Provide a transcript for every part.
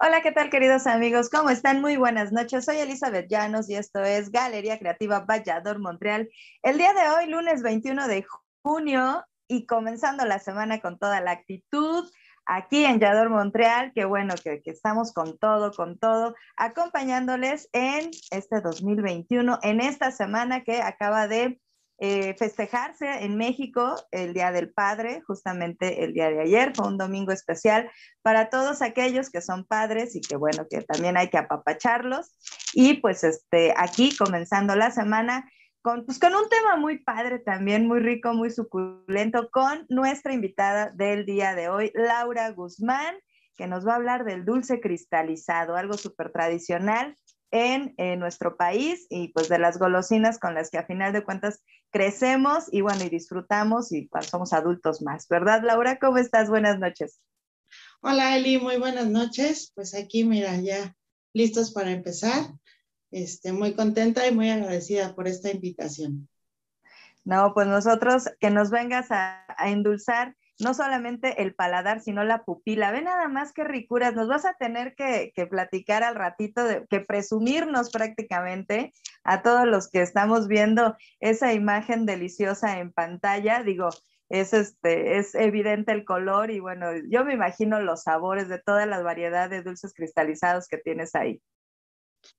Hola, ¿qué tal queridos amigos? ¿Cómo están? Muy buenas noches. Soy Elizabeth Llanos y esto es Galería Creativa Vallador Montreal. El día de hoy, lunes 21 de junio y comenzando la semana con toda la actitud aquí en Yador Montreal, que bueno, que, que, estamos con todo, con todo, acompañándoles en este 2021, en esta semana que acaba de eh, festejarse en México el Día del Padre, justamente el día de ayer, fue un domingo especial para todos aquellos que son padres y que bueno, que también hay que apapacharlos. Y pues este, aquí comenzando la semana con, pues, con un tema muy padre también, muy rico, muy suculento, con nuestra invitada del día de hoy, Laura Guzmán, que nos va a hablar del dulce cristalizado, algo súper tradicional en, nuestro país y pues de las golosinas con las que a final de cuentas crecemos y bueno, y disfrutamos y cuando somos adultos más, ¿verdad, Laura? ¿Cómo estás? Buenas noches. Hola, Eli, muy buenas noches. Pues aquí, mira, ya listos para empezar. Este, muy contenta y muy agradecida por esta invitación. No, pues nosotros que nos vengas a, a endulzar no solamente el paladar, sino la pupila. Ve nada más qué ricuras. Nos vas a tener que, platicar al ratito, de, que presumirnos prácticamente a todos los que estamos viendo esa imagen deliciosa en pantalla. Digo, es, este, es evidente el color y bueno, yo me imagino los sabores de todas las variedades de dulces cristalizados que tienes ahí.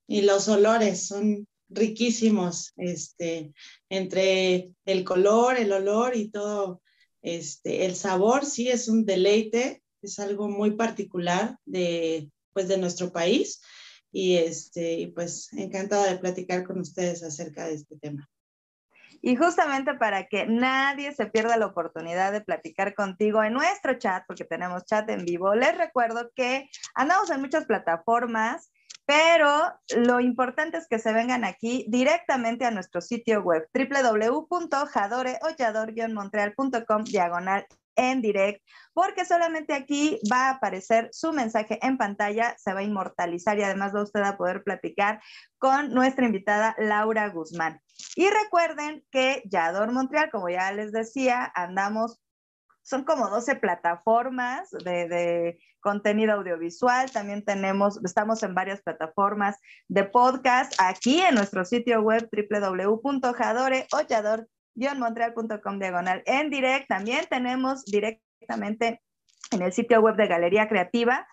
Y los olores son riquísimos, este, entre el color, el olor y todo este, el sabor sí es un deleite, es algo muy particular de, pues, de nuestro país y este, pues encantada de platicar con ustedes acerca de este tema. Y justamente para que nadie se pierda la oportunidad de platicar contigo en nuestro chat, porque tenemos chat en vivo, les recuerdo que andamos en muchas plataformas pero lo importante es que se vengan aquí directamente a nuestro sitio web www.jadoreollador-montreal.com diagonal en direct, porque solamente aquí va a aparecer su mensaje en pantalla, se va a inmortalizar y además va usted a poder platicar con nuestra invitada Laura Guzmán. Y recuerden que Yador Montreal, como ya les decía, andamos son como 12 plataformas de, contenido audiovisual. También tenemos, estamos en varias plataformas de podcast aquí en nuestro sitio web www.jadoreollador-montreal.com diagonal en direct. También tenemos directamente en el sitio web de Galería Creativa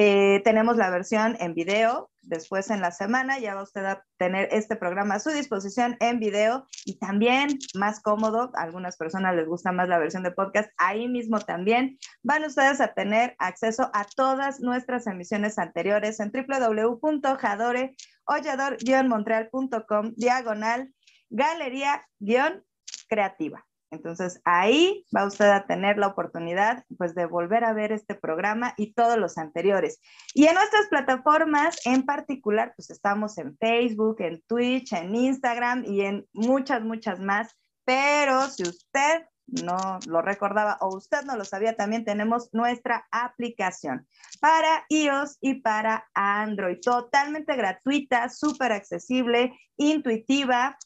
eh, tenemos la versión en video, después en la semana ya va usted a tener este programa a su disposición en video y también más cómodo, a algunas personas les gusta más la versión de podcast, ahí mismo también van ustedes a tener acceso a todas nuestras emisiones anteriores en www.jadoreollador-montreal.com diagonal galería-creativa. Entonces ahí va usted a tener la oportunidad pues de volver a ver este programa y todos los anteriores. Y en nuestras plataformas en particular pues estamos en Facebook, en Twitch, en Instagram y en muchas, muchas más. Pero si usted no lo recordaba o usted no lo sabía, también tenemos nuestra aplicación para iOS y para Android, totalmente gratuita, súper accesible, intuitiva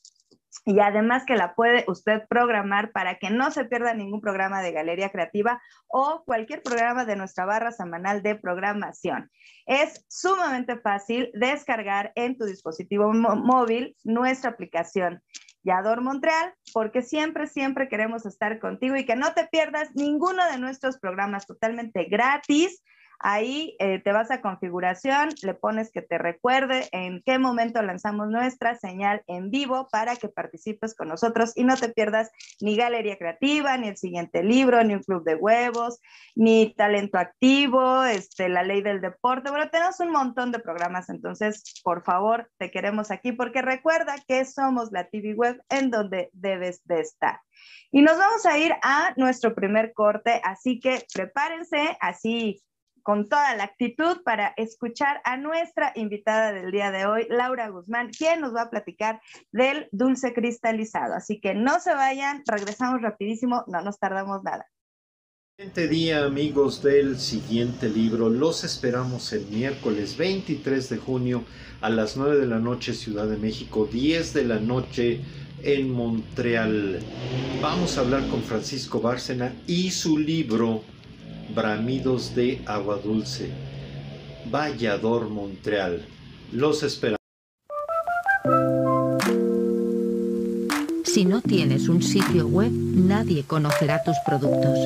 y además que la puede usted programar para que no se pierda ningún programa de Galería Creativa o cualquier programa de nuestra barra semanal de programación. Es sumamente fácil descargar en tu dispositivo móvil nuestra aplicación Yador Montreal, porque siempre, siempre queremos estar contigo y que no te pierdas ninguno de nuestros programas totalmente gratis Ahí eh, te vas a configuración, le pones que te recuerde en qué momento lanzamos nuestra señal en vivo para que participes con nosotros y no te pierdas ni Galería Creativa, ni el siguiente libro, ni un club de huevos, ni talento activo, este, la ley del deporte. Bueno, tenemos un montón de programas, entonces, por favor, te queremos aquí porque recuerda que somos la TV web en donde debes de estar. Y nos vamos a ir a nuestro primer corte, así que prepárense, así con toda la actitud para escuchar a nuestra invitada del día de hoy, Laura Guzmán, quien nos va a platicar del dulce cristalizado. Así que no se vayan, regresamos rapidísimo, no nos tardamos nada. Siguiente día, amigos del siguiente libro, los esperamos el miércoles 23 de junio a las 9 de la noche, Ciudad de México, 10 de la noche en Montreal. Vamos a hablar con Francisco Bárcena y su libro Bramidos de Agua Dulce. Vallador, Montreal. Los esperamos. Si no tienes un sitio web, nadie conocerá tus productos.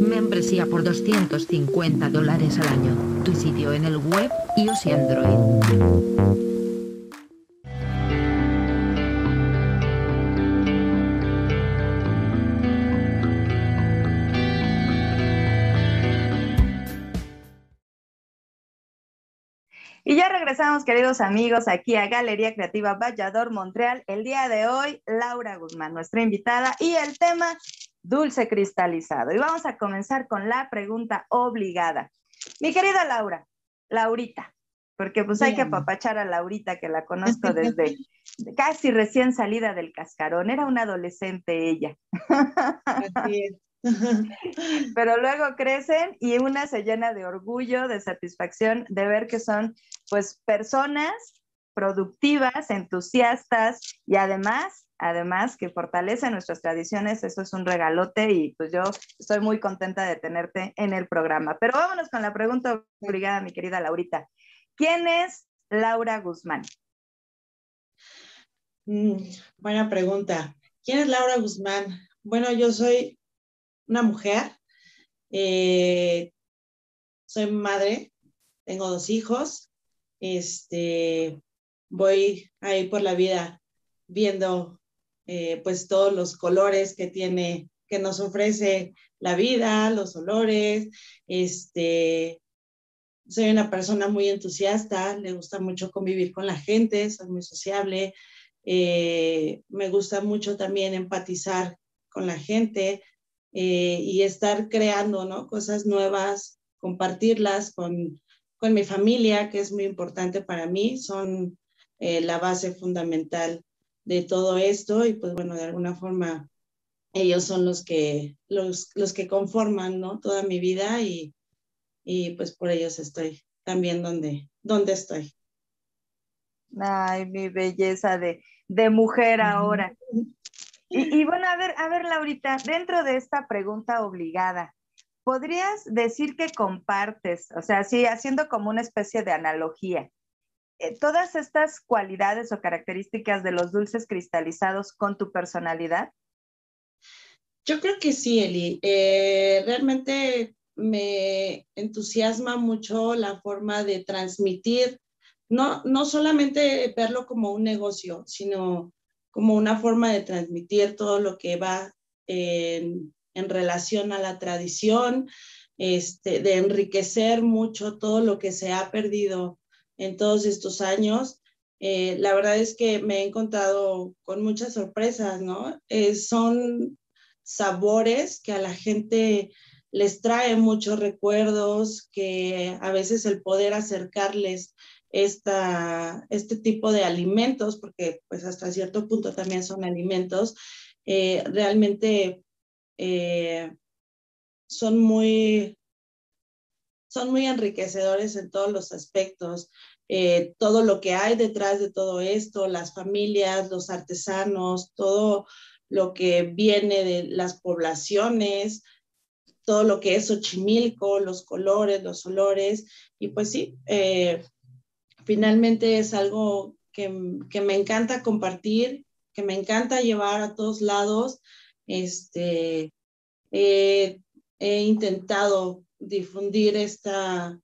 Membresía por 250 dólares al año. Tu sitio en el web, iOS y Android. Regresamos, queridos amigos, aquí a Galería Creativa Vallador, Montreal. El día de hoy, Laura Guzmán, nuestra invitada, y el tema dulce cristalizado. Y vamos a comenzar con la pregunta obligada. Mi querida Laura, Laurita, porque pues hay que apapachar a Laurita, que la conozco desde casi recién salida del cascarón. Era una adolescente ella. Así es. Pero luego crecen y una se llena de orgullo, de satisfacción de ver que son pues personas productivas, entusiastas y además, además que fortalecen nuestras tradiciones, eso es un regalote y pues yo estoy muy contenta de tenerte en el programa. Pero vámonos con la pregunta obligada, mi querida Laurita. ¿Quién es Laura Guzmán? Mm, buena pregunta. ¿Quién es Laura Guzmán? Bueno, yo soy una mujer, eh, soy madre, tengo dos hijos, este, voy ahí por la vida viendo eh, pues todos los colores que tiene, que nos ofrece la vida, los olores, este, soy una persona muy entusiasta, le gusta mucho convivir con la gente, soy muy sociable, eh, me gusta mucho también empatizar con la gente, eh, y estar creando ¿no? cosas nuevas, compartirlas con, con, mi familia, que es muy importante para mí, son eh, la base fundamental de todo esto y pues bueno, de alguna forma ellos son los que, los, los que conforman ¿no? toda mi vida y, y pues por ellos estoy también donde, donde estoy. Ay, mi belleza de, de mujer ahora. Y, bueno, a ver, a ver, Laurita, dentro de esta pregunta obligada, ¿podrías decir que compartes, o sea, sí, haciendo como una especie de analogía, eh, todas estas cualidades o características de los dulces cristalizados con tu personalidad? Yo creo que sí, Eli. Eh, realmente me entusiasma mucho la forma de transmitir, no, no solamente verlo como un negocio, sino como una forma de transmitir todo lo que va en, relación a la tradición, este, de enriquecer mucho todo lo que se ha perdido en todos estos años. Eh, la verdad es que me he encontrado con muchas sorpresas, ¿no? Eh, son sabores que a la gente les trae muchos recuerdos, que a veces el poder acercarles esta, este tipo de alimentos, porque pues hasta cierto punto también son alimentos, eh, realmente eh, son muy son muy enriquecedores en todos los aspectos. Eh, todo lo que hay detrás de todo esto, las familias, los artesanos, todo lo que viene de las poblaciones, todo lo que es Xochimilco, los colores, los olores. Y pues sí, finalmente es algo que, me encanta compartir, que me encanta llevar a todos lados. Este, he intentado difundir esta,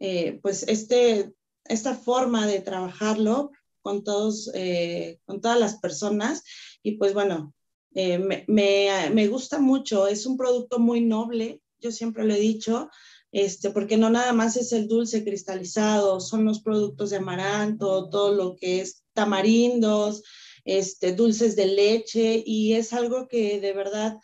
eh, pues este, esta forma de trabajarlo con, todos, eh, con todas las personas. Y pues bueno, eh, me, me, gusta mucho, es un producto muy noble, yo siempre lo he dicho, este, porque no nada más es el dulce cristalizado, son los productos de amaranto, todo lo que es tamarindos, este, dulces de leche, y es algo que de verdad,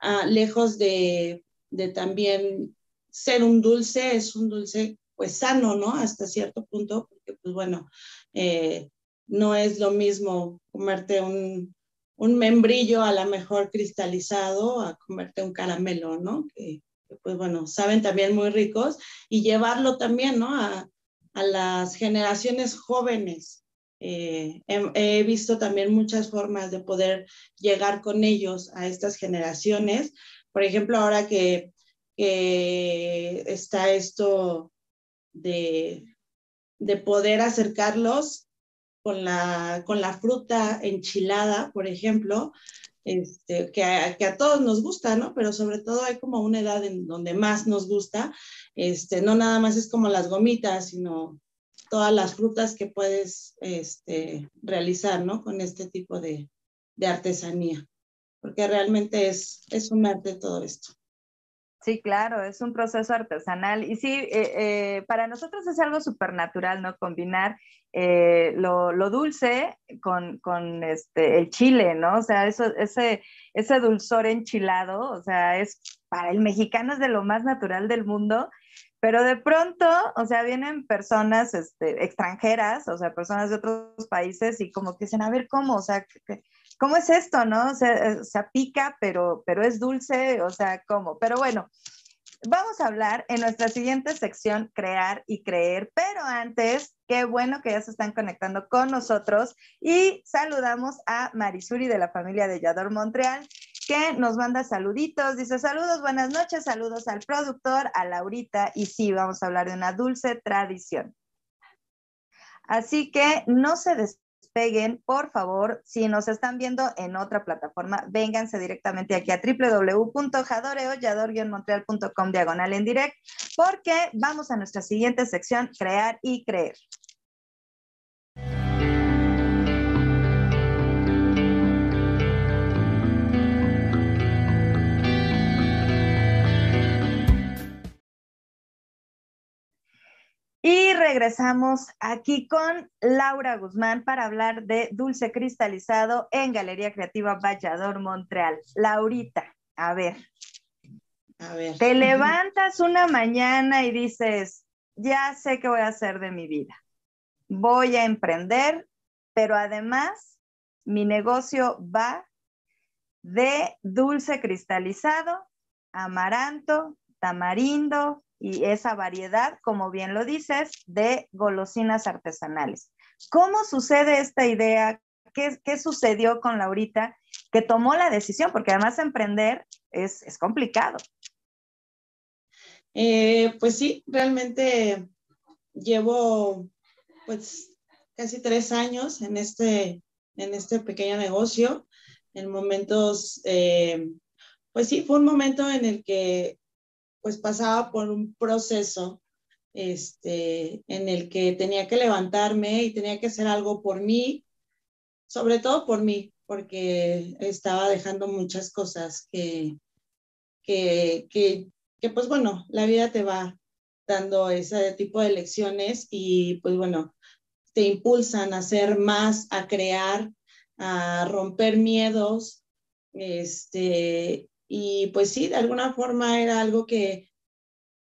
ah, lejos de, de también ser un dulce, es un dulce pues sano, ¿no? Hasta cierto punto, porque pues bueno, eh, no es lo mismo comerte un, un membrillo a lo mejor cristalizado a comerte un caramelo, ¿no? Pues bueno, saben también muy ricos y llevarlo también, ¿no? A, a las generaciones jóvenes. Eh, he, visto también muchas formas de poder llegar con ellos a estas generaciones. Por ejemplo, ahora que, que está esto de, de poder acercarlos con la, con la fruta enchilada, por ejemplo, este, que, a, que, a, todos nos gusta, ¿no? Pero sobre todo hay como una edad en donde más nos gusta, este, no nada más es como las gomitas, sino todas las frutas que puedes este, realizar, ¿no? Con este tipo de, de artesanía, porque realmente es, es un arte todo esto. Sí, claro, es un proceso artesanal y sí, eh, eh, para nosotros es algo súper natural, ¿no? Combinar eh, lo, dulce con, con este, el chile, ¿no? O sea, eso, ese, ese dulzor enchilado, o sea, es para el mexicano es de lo más natural del mundo, pero de pronto, o sea, vienen personas este, extranjeras, o sea, personas de otros países y como que dicen, a ver, ¿cómo? O sea, ¿cómo es esto, no? O sea, se pica, pero, pero es dulce, o sea, ¿cómo? Pero bueno, vamos a hablar en nuestra siguiente sección, crear y creer, pero antes, qué bueno que ya se están conectando con nosotros y saludamos a Marisuri de la familia de Yador Montreal, que nos manda saluditos, dice saludos, buenas noches, saludos al productor, a Laurita, y sí, vamos a hablar de una dulce tradición. Así que no se peguen, por favor, si nos están viendo en otra plataforma, vénganse directamente aquí a www.jadoreollador-montreal.com diagonal en direct, porque vamos a nuestra siguiente sección, crear y creer. Y regresamos aquí con Laura Guzmán para hablar de dulce cristalizado en Galería Creativa Vallador, Montreal. Laurita, a ver. A ver. Te levantas una mañana y dices, ya sé qué voy a hacer de mi vida. Voy a emprender, pero además mi negocio va de dulce cristalizado, amaranto, tamarindo, y esa variedad, como bien lo dices, de golosinas artesanales. ¿Cómo sucede esta idea? ¿Qué, qué sucedió con Laurita que tomó la decisión? Porque además emprender es, es complicado. Eh, pues sí, realmente llevo pues casi tres años en este, en este pequeño negocio. En momentos, eh, pues sí, fue un momento en el que pues pasaba por un proceso este, en el que tenía que levantarme y tenía que hacer algo por mí, sobre todo por mí, porque estaba dejando muchas cosas que, que, que, que pues bueno, la vida te va dando ese tipo de lecciones y pues bueno, te impulsan a hacer más, a crear, a romper miedos, este, y pues sí, de alguna forma era algo que,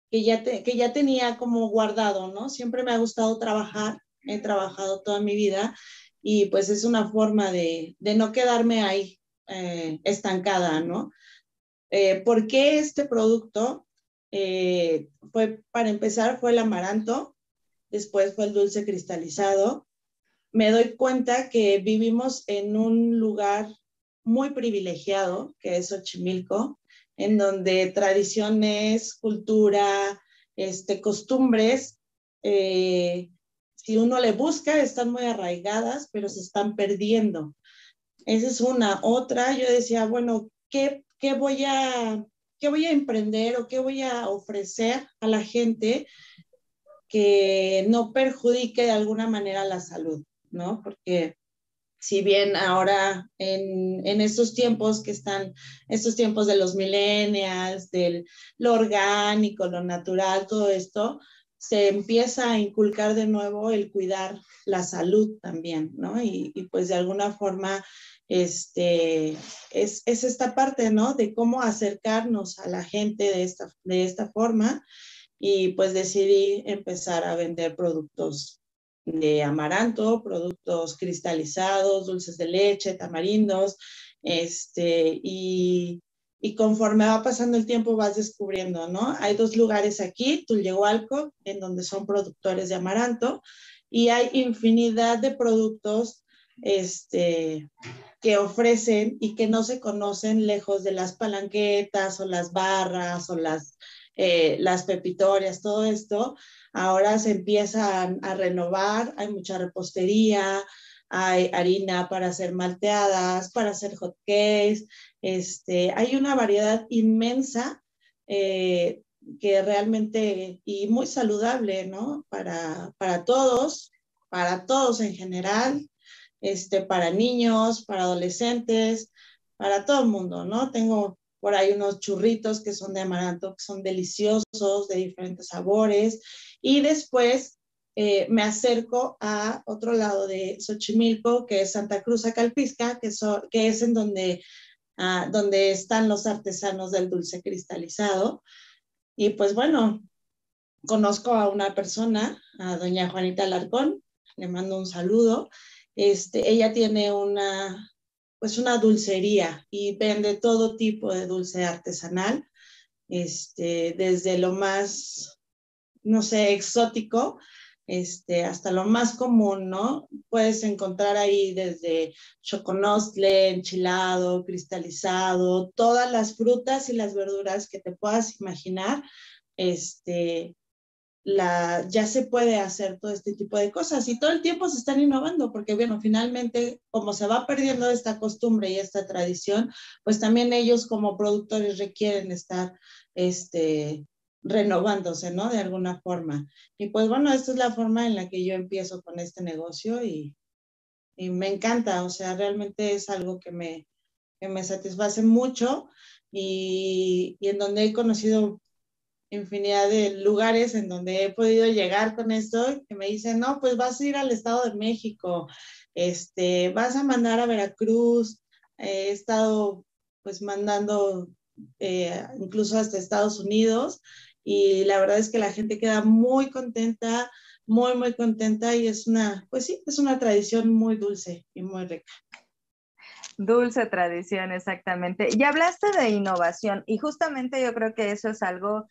que, ya, que ya tenía como guardado, ¿no? Siempre me ha gustado trabajar, he trabajado toda mi vida y pues es una forma de, de no quedarme ahí eh, estancada, ¿no? Eh, ¿Por qué este producto? Eh, fue, para empezar, fue el amaranto, después fue el dulce cristalizado. Me doy cuenta que vivimos en un lugar muy privilegiado, que es Xochimilco, en donde tradiciones, cultura, este, costumbres, eh, si uno le busca, están muy arraigadas, pero se están perdiendo. Esa es una. Otra, yo decía, bueno, ¿qué, qué, voy a, ¿qué voy a emprender o qué voy a ofrecer a la gente que no perjudique de alguna manera la salud? ¿No? Porque si bien ahora en, en, estos tiempos que están, estos tiempos de los millennials, del lo orgánico, lo natural, todo esto, se empieza a inculcar de nuevo el cuidar la salud también, ¿no? Y, pues de alguna forma, este, es, es, esta parte, ¿no? De cómo acercarnos a la gente de esta, de esta forma y pues decidí empezar a vender productos de amaranto, productos cristalizados, dulces de leche, tamarindos, este, y, y conforme va pasando el tiempo vas descubriendo, ¿no? Hay dos lugares aquí, Tulyehualco, en donde son productores de amaranto, y hay infinidad de productos este, que ofrecen y que no se conocen lejos de las palanquetas o las barras o las, eh, las pepitorias, todo esto. Ahora se empiezan a renovar, hay mucha repostería, hay harina para hacer malteadas, para hacer hot cakes, este, hay una variedad inmensa eh, que realmente y muy saludable, ¿no? Para, para todos, para todos en general, este, para niños, para adolescentes, para todo el mundo, ¿no? Tengo por ahí unos churritos que son de amaranto, que son deliciosos, de diferentes sabores. Y después eh, me acerco a otro lado de Xochimilco, que es Santa Cruz Acalpisca, que, que es en donde, ah, donde están los artesanos del dulce cristalizado. Y pues bueno, conozco a una persona, a doña Juanita Larcón, le mando un saludo. Este, ella tiene una, pues una dulcería y vende todo tipo de dulce artesanal, este, desde lo más, no sé, exótico este, hasta lo más común, ¿no? Puedes encontrar ahí desde choconostle, enchilado, cristalizado, todas las frutas y las verduras que te puedas imaginar, este, la, ya se puede hacer todo este tipo de cosas y todo el tiempo se están innovando porque, bueno, finalmente, como se va perdiendo esta costumbre y esta tradición, pues también ellos como productores requieren estar, este, renovándose, ¿no? De alguna forma. Y pues bueno, esta es la forma en la que yo empiezo con este negocio y, y me encanta, o sea, realmente es algo que me, que me satisface mucho y, y en donde he conocido infinidad de lugares en donde he podido llegar con esto, que me dicen, no, pues vas a ir al Estado de México, este, vas a mandar a Veracruz, he estado pues mandando eh, incluso hasta Estados Unidos y la verdad es que la gente queda muy contenta, muy, muy contenta y es una, pues sí, es una tradición muy dulce y muy rica. Dulce tradición, exactamente. Y hablaste de innovación y justamente yo creo que eso es algo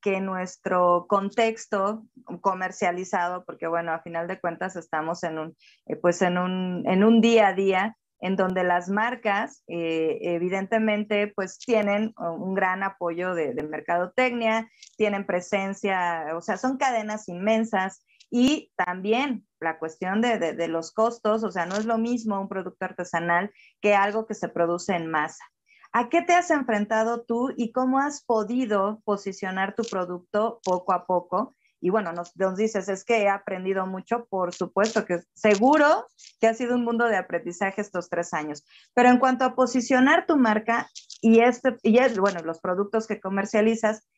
que, nuestro contexto comercializado, porque bueno, a final de cuentas estamos en un, eh, pues en un, en un día a día, en donde las marcas eh, evidentemente pues tienen un gran apoyo de, mercadotecnia, tienen presencia, o sea, son cadenas inmensas y también la cuestión de, de, los costos, o sea, no es lo mismo un producto artesanal que algo que se produce en masa. ¿A qué te has enfrentado tú y cómo has podido posicionar tu producto poco a poco y bueno, nos, dices, es que he aprendido mucho, por supuesto que seguro que ha sido un mundo de aprendizaje estos tres años. Pero en cuanto a posicionar tu marca y, este, y es, bueno, los productos que comercializas,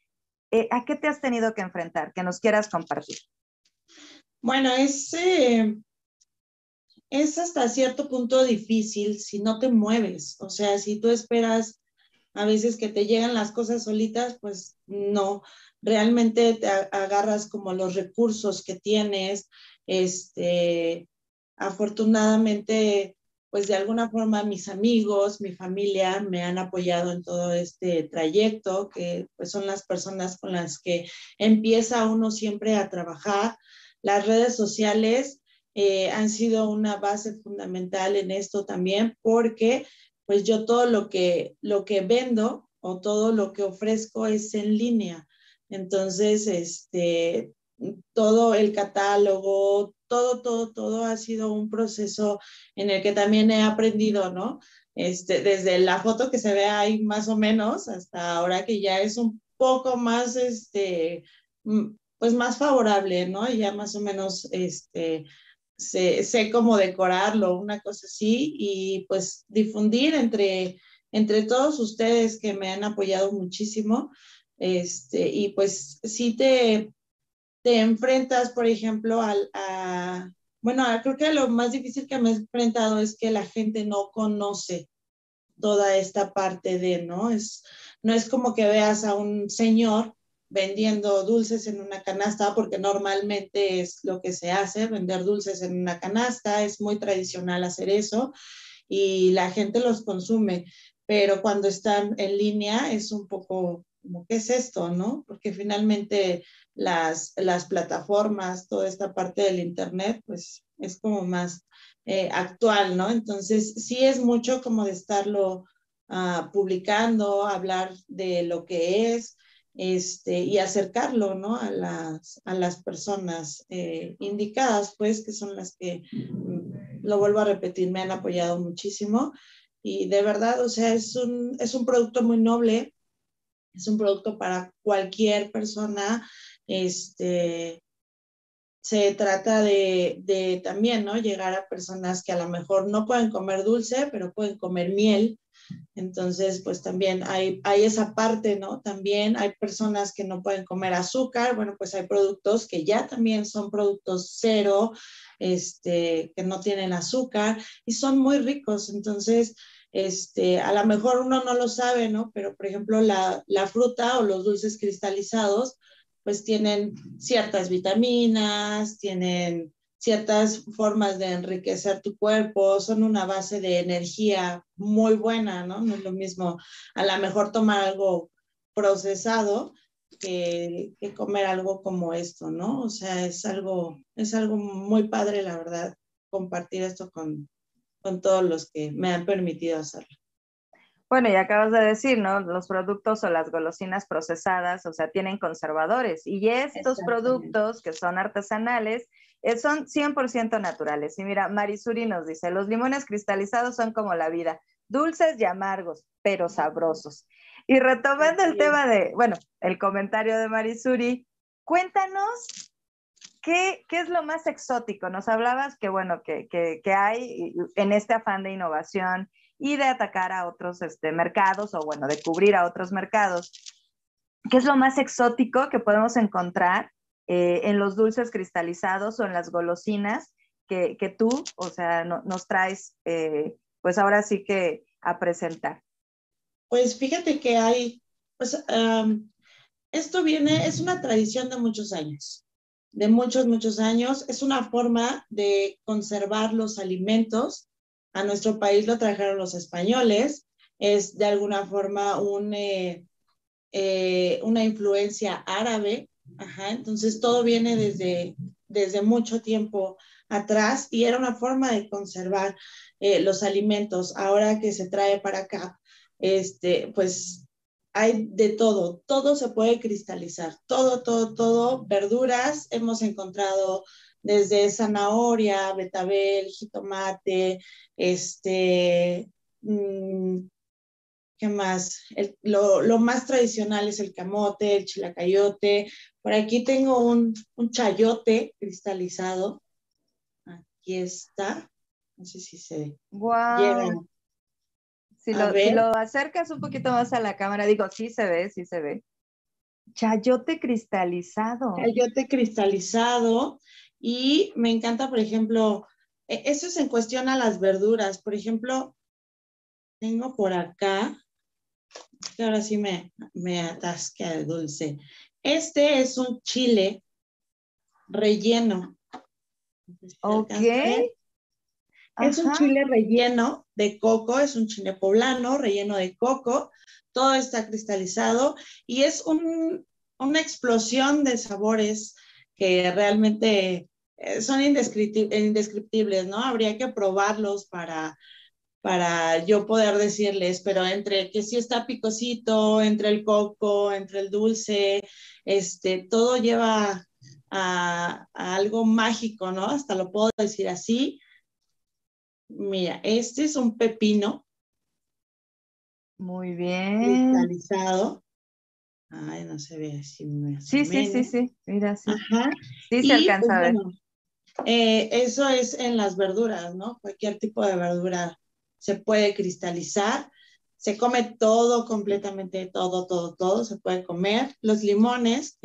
eh, ¿a qué te has tenido que enfrentar? Que nos quieras compartir. Bueno, es, eh, es hasta cierto punto difícil si no te mueves. O sea, si tú esperas a veces que te llegan las cosas solitas, pues no realmente te agarras como los recursos que tienes, este, afortunadamente, pues de alguna forma mis amigos, mi familia me han apoyado en todo este trayecto, que pues son las personas con las que empieza uno siempre a trabajar. Las redes sociales eh, han sido una base fundamental en esto también, porque pues yo todo lo que, lo que vendo o todo lo que ofrezco es en línea. Entonces, este, todo el catálogo, todo, todo, todo ha sido un proceso en el que también he aprendido, ¿no? Este, desde la foto que se ve ahí más o menos hasta ahora que ya es un poco más, este, mm, pues más favorable, ¿no? Ya más o menos, este, sé, sé cómo decorarlo, una cosa así, y pues difundir entre, entre todos ustedes que me han apoyado muchísimo, este, y pues sí te, te enfrentas, por ejemplo, al, a, bueno, creo que lo más difícil que me he enfrentado es que la gente no conoce toda esta parte de, ¿no? Es, no es como que veas a un señor vendiendo dulces en una canasta, porque normalmente es lo que se hace, vender dulces en una canasta, es muy tradicional hacer eso y la gente los consume, pero cuando están en línea es un poco como, ¿qué es esto, no? Porque finalmente las, las plataformas, toda esta parte del Internet, pues es como más eh, actual, ¿no? Entonces, sí es mucho como de estarlo uh, publicando, hablar de lo que es, este, y acercarlo, ¿no? A las, a las personas eh, indicadas, pues, que son las que, mm, lo vuelvo a repetir, me han apoyado muchísimo. Y de verdad, o sea, es un, es un producto muy noble, es un producto para cualquier persona, este, se trata de, de, también, ¿no? Llegar a personas que a lo mejor no pueden comer dulce, pero pueden comer miel, entonces, pues también hay, hay esa parte, ¿no? También hay personas que no pueden comer azúcar, bueno, pues hay productos que ya también son productos cero, este, que no tienen azúcar y son muy ricos. Entonces, este, a lo mejor uno no lo sabe, ¿no? Pero, por ejemplo, la, la fruta o los dulces cristalizados, pues tienen ciertas vitaminas, tienen ciertas formas de enriquecer tu cuerpo, son una base de energía muy buena, ¿no? No es lo mismo a lo mejor tomar algo procesado que, comer algo como esto, ¿no? O sea, es algo, es algo muy padre, la verdad, compartir esto con, con todos los que me han permitido hacerlo. Bueno, y acabas de decir, ¿no? Los productos o las golosinas procesadas, o sea, tienen conservadores. Y estos productos que son artesanales, son 100% naturales. Y mira, Marisuri nos dice, los limones cristalizados son como la vida, dulces y amargos, pero sabrosos. Y retomando el tema de, bueno, el comentario de Marisuri, cuéntanos ¿Qué, ¿qué, es lo más exótico? Nos hablabas que, bueno, que, que, que, hay en este afán de innovación y de atacar a otros este, mercados o, bueno, de cubrir a otros mercados. ¿Qué es lo más exótico que podemos encontrar eh, en los dulces cristalizados o en las golosinas que, que tú, o sea, nos traes, eh, pues ahora sí que a presentar? Pues fíjate que hay, pues esto viene, es una tradición de muchos años, de muchos, muchos años. Es una forma de conservar los alimentos. A nuestro país lo trajeron los españoles. Es de alguna forma un, eh, una influencia árabe Ajá, entonces todo viene desde, desde mucho tiempo atrás y era una forma de conservar eh, los alimentos. Ahora que se trae para acá, este, pues hay de todo, todo se puede cristalizar, todo, todo, todo, verduras, hemos encontrado desde zanahoria, betabel, jitomate, este, mm, ¿Qué más? lo, más tradicional es el camote, el chilacayote. Por aquí tengo un, chayote cristalizado. Aquí está. No sé si se wow. Si lo, si lo, acercas un poquito más a la cámara, digo, sí se ve, sí se ve. Chayote cristalizado. Chayote cristalizado. Y me encanta, por ejemplo, e, eso es en cuestión a las verduras. Por ejemplo, tengo por acá que ahora sí me, me atasca el dulce. Este es un chile relleno. ok. Es un chile relleno de coco, es un chile poblano relleno de coco. Todo está cristalizado y es un, una explosión de sabores que realmente eh, son indescriptibles, ¿no? Habría que probarlos para, para yo poder decirles, pero entre que sí está picosito, entre el coco, entre el dulce, este, todo lleva a, algo mágico, ¿no? Hasta lo puedo decir así. Mira, este es un pepino. Muy bien. Cristalizado. Ay, no se ve así. Sí, sí, sí, sí, mira, sí. Ajá. Sí se alcanza a ver. Eh, eso es en las verduras, ¿no? Cualquier tipo de verdura se puede cristalizar, se come todo completamente, todo, todo, todo, se puede comer. Los limones,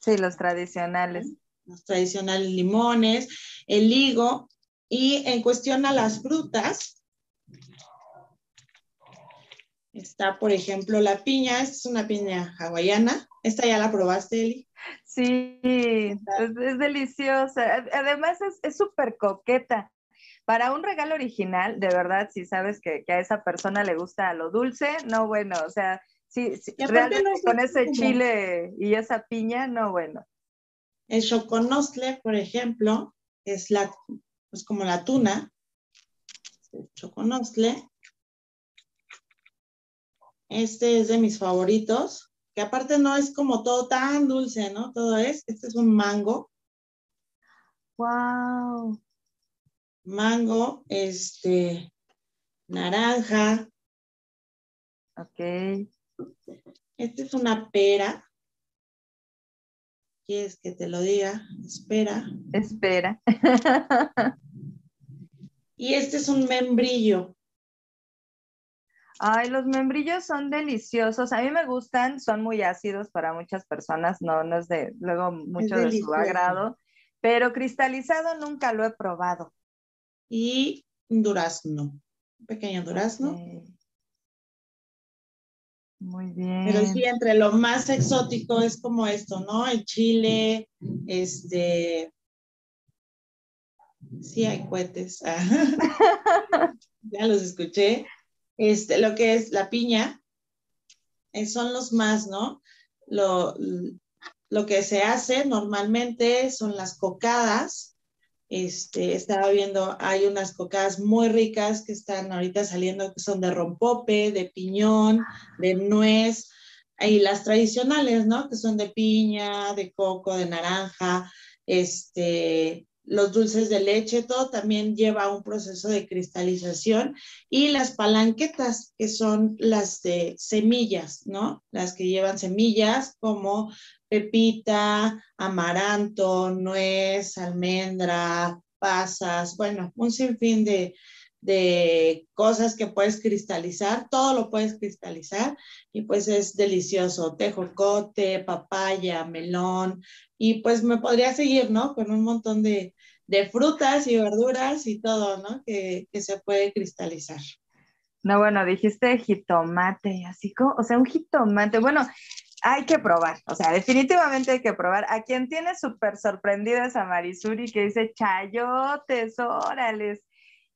Sí, los tradicionales. Los tradicionales limones, el higo. Y en cuestión a las frutas, está, por ejemplo, la piña. Esta es una piña hawaiana. ¿Esta ya la probaste, Eli? Sí, es, deliciosa. Además es súper coqueta. Para un regalo original, de verdad, si sabes que, a esa persona le gusta lo dulce, no bueno, o sea, sí, realmente con ese chile y esa piña, no bueno. El choconostle, por ejemplo, es la, pues como la tuna, el choconostle. Este es de mis favoritos, que aparte no es como todo tan dulce, ¿no? Todo es, este es un mango. Wow mango, este, naranja. Ok. Esta es una pera. ¿Quieres que te lo diga? Espera. Espera. y este es un membrillo. Ay, los membrillos son deliciosos. A mí me gustan, son muy ácidos para muchas personas, no, no es de luego mucho de su agrado, pero cristalizado nunca lo he probado y un durazno, un pequeño durazno. Muy bien. Pero sí, entre lo más exótico es como esto, ¿no? El chile, este... Sí, hay cohetes. ya los escuché. Este, lo que es la piña, eh, son los más, ¿no? Lo, lo que se hace normalmente son las cocadas, este, estaba viendo, hay unas cocadas muy ricas que están ahorita saliendo, que son de rompope, de piñón, de nuez, y las tradicionales, ¿no? Que son de piña, de coco, de naranja, este, los dulces de leche, todo también lleva un proceso de cristalización y las palanquetas, que son las de semillas, ¿no? Las que llevan semillas como pepita, amaranto, nuez, almendra, pasas, bueno, un sinfín de, de cosas que puedes cristalizar, todo lo puedes cristalizar y pues es delicioso, tejocote, papaya, melón y pues me podría seguir, ¿no? Con un montón de, de frutas y verduras y todo, ¿no? Que, que, se puede cristalizar. No, bueno, dijiste jitomate, así como, o sea, un jitomate, bueno, hay que probar, o sea, definitivamente hay que probar. A quien tiene súper sorprendida es a Marisuri que dice chayotes, órales.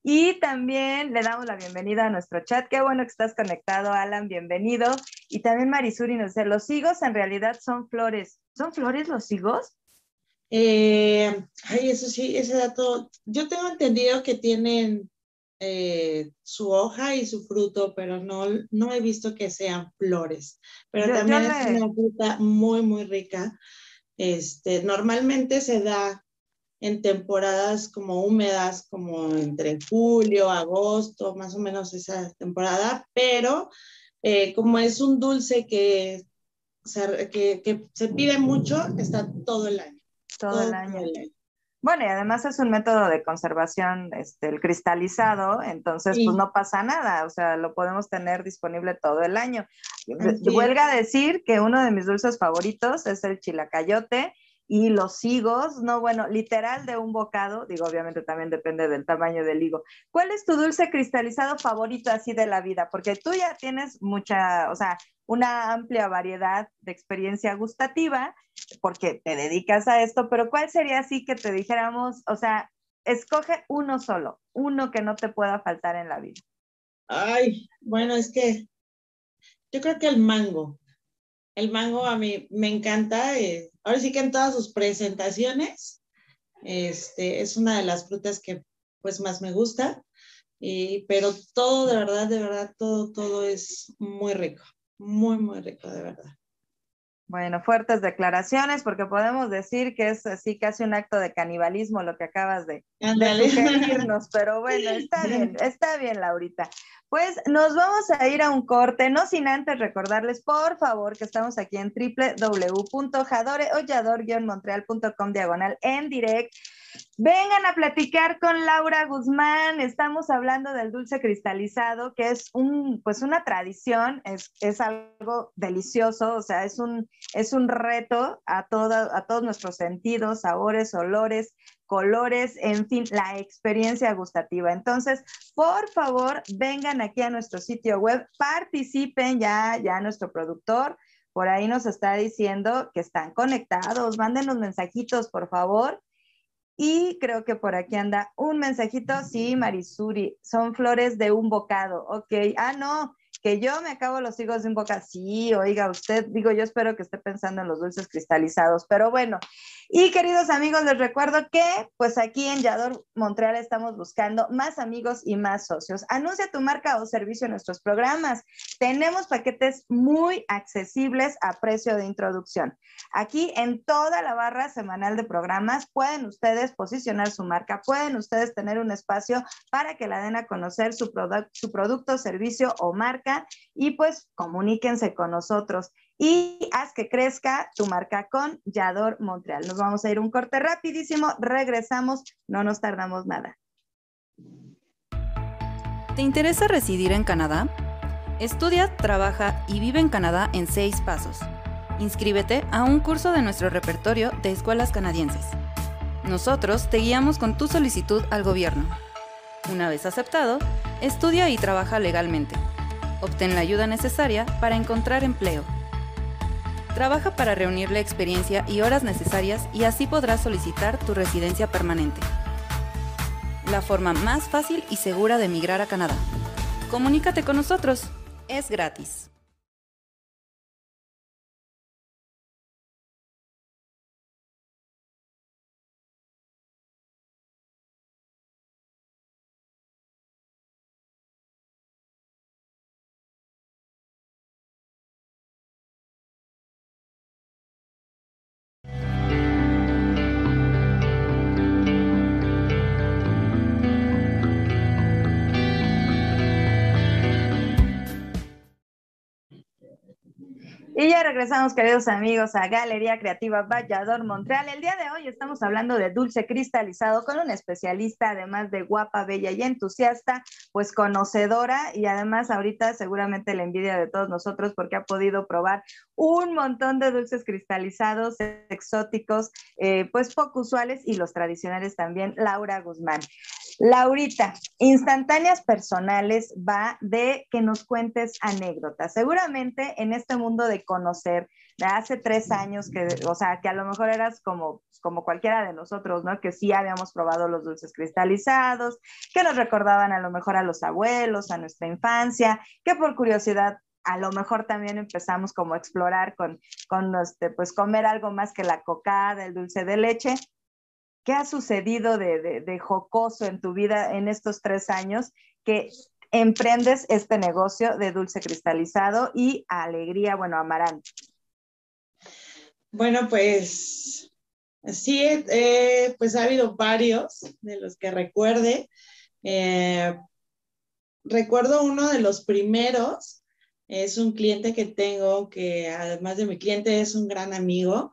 Y también le damos la bienvenida a nuestro chat. Qué bueno que estás conectado, Alan, bienvenido. Y también Marisuri nos dice, los higos en realidad son flores. ¿Son flores los higos? Eh, ay, eso sí, ese dato. Yo tengo entendido que tienen eh, su hoja y su fruto, pero no, no he visto que sean flores. Pero también es una fruta muy, muy rica. Este, normalmente se da en temporadas como húmedas, como entre julio, agosto, más o menos esa temporada, pero eh, como es un dulce que se, que, se pide mucho, está todo el año. Todo, el año. Bueno, y además es un método de conservación, este, el cristalizado, entonces pues no pasa nada, o sea, lo podemos tener disponible todo el año. Huelga a decir que uno de mis dulces favoritos es el chilacayote y los higos, no, bueno, literal de un bocado, digo, obviamente también depende del tamaño del higo. ¿Cuál es tu dulce cristalizado favorito así de la vida? Porque tú ya tienes mucha, o sea, una amplia variedad de experiencia gustativa porque te dedicas a esto, pero ¿cuál sería así que te dijéramos, o sea, escoge uno solo, uno que no te pueda faltar en la vida? Ay, bueno, es que yo creo que el mango. El mango a mí me encanta. Eh, ahora sí que en todas sus presentaciones, este, es una de las frutas que pues más me gusta. Y, pero todo, de verdad, de verdad, todo, todo es muy rico, muy, muy rico, de verdad. Bueno, fuertes declaraciones, porque podemos decir que es así casi un acto de canibalismo lo que acabas de, de pero bueno, está bien, está bien, Laurita. Pues nos vamos a ir a un corte, no sin antes recordarles, por favor, que estamos aquí en www.jadoreollador-montreal.com diagonal en direct Vengan a platicar con Laura Guzmán. Estamos hablando del dulce cristalizado, que es un, pues una tradición, es, es algo delicioso, o sea, es un, es un reto a, a todos nuestros sentidos, sabores, olores, colores, en fin, la experiencia gustativa. Entonces, por favor, vengan aquí a nuestro sitio web, participen ya, ya nuestro productor. Por ahí nos está diciendo que están conectados. Manden los mensajitos, por favor. Y creo que por aquí anda un mensajito. Sí, Marisuri, son flores de un bocado. Ok. Ah, no, que yo me acabo los higos de un bocado. Sí, oiga, usted, digo, yo espero que esté pensando en los dulces cristalizados. Pero bueno, y queridos amigos, les recuerdo que pues aquí en Yador Montreal estamos buscando más amigos y más socios. Anuncia tu marca o servicio en nuestros programas. Tenemos paquetes muy accesibles a precio de introducción. Aquí en toda la barra semanal de programas pueden ustedes posicionar su marca, pueden ustedes tener un espacio para que la den a conocer su, su producto, servicio o marca y pues comuníquense con nosotros y haz que crezca tu marca con Yador Montreal. Nos vamos a ir un corte rapidísimo, regresamos, no nos tardamos nada. ¿Te interesa residir en Canadá? Estudia, trabaja y vive en Canadá en seis pasos. Inscríbete a un curso de nuestro repertorio de escuelas canadienses. Nosotros te guiamos con tu solicitud al gobierno. Una vez aceptado, estudia y trabaja legalmente. Obtén la ayuda necesaria para encontrar empleo Trabaja para reunir la experiencia y horas necesarias y así podrás solicitar tu residencia permanente. La forma más fácil y segura de emigrar a Canadá. Comunícate con nosotros. Es gratis. Y ya regresamos, queridos amigos, a Galería Creativa Vallador Montreal. El día de hoy estamos hablando de dulce cristalizado con una especialista, además de guapa, bella y entusiasta, pues conocedora y además ahorita seguramente la envidia de todos nosotros porque ha podido probar un montón de dulces cristalizados, exóticos, eh, pues poco usuales y los tradicionales también, Laura Guzmán. Laurita, instantáneas personales va de que nos cuentes anécdotas. Seguramente en este mundo de conocer, de hace tres años, que, o sea, que a lo mejor eras como, como cualquiera de nosotros, ¿no? Que sí habíamos probado los dulces cristalizados, que nos recordaban a lo mejor a los abuelos, a nuestra infancia, que por curiosidad a lo mejor también empezamos como a explorar con, con este, pues comer algo más que la cocada, el dulce de leche. ¿Qué ha sucedido de, jocoso en tu vida en estos tres años que emprendes este negocio de dulce cristalizado y alegría, bueno, amaranto? Bueno, pues sí, pues ha habido varios de los que recuerde. Eh, recuerdo uno de los primeros, es un cliente que tengo que además de mi cliente es un gran amigo.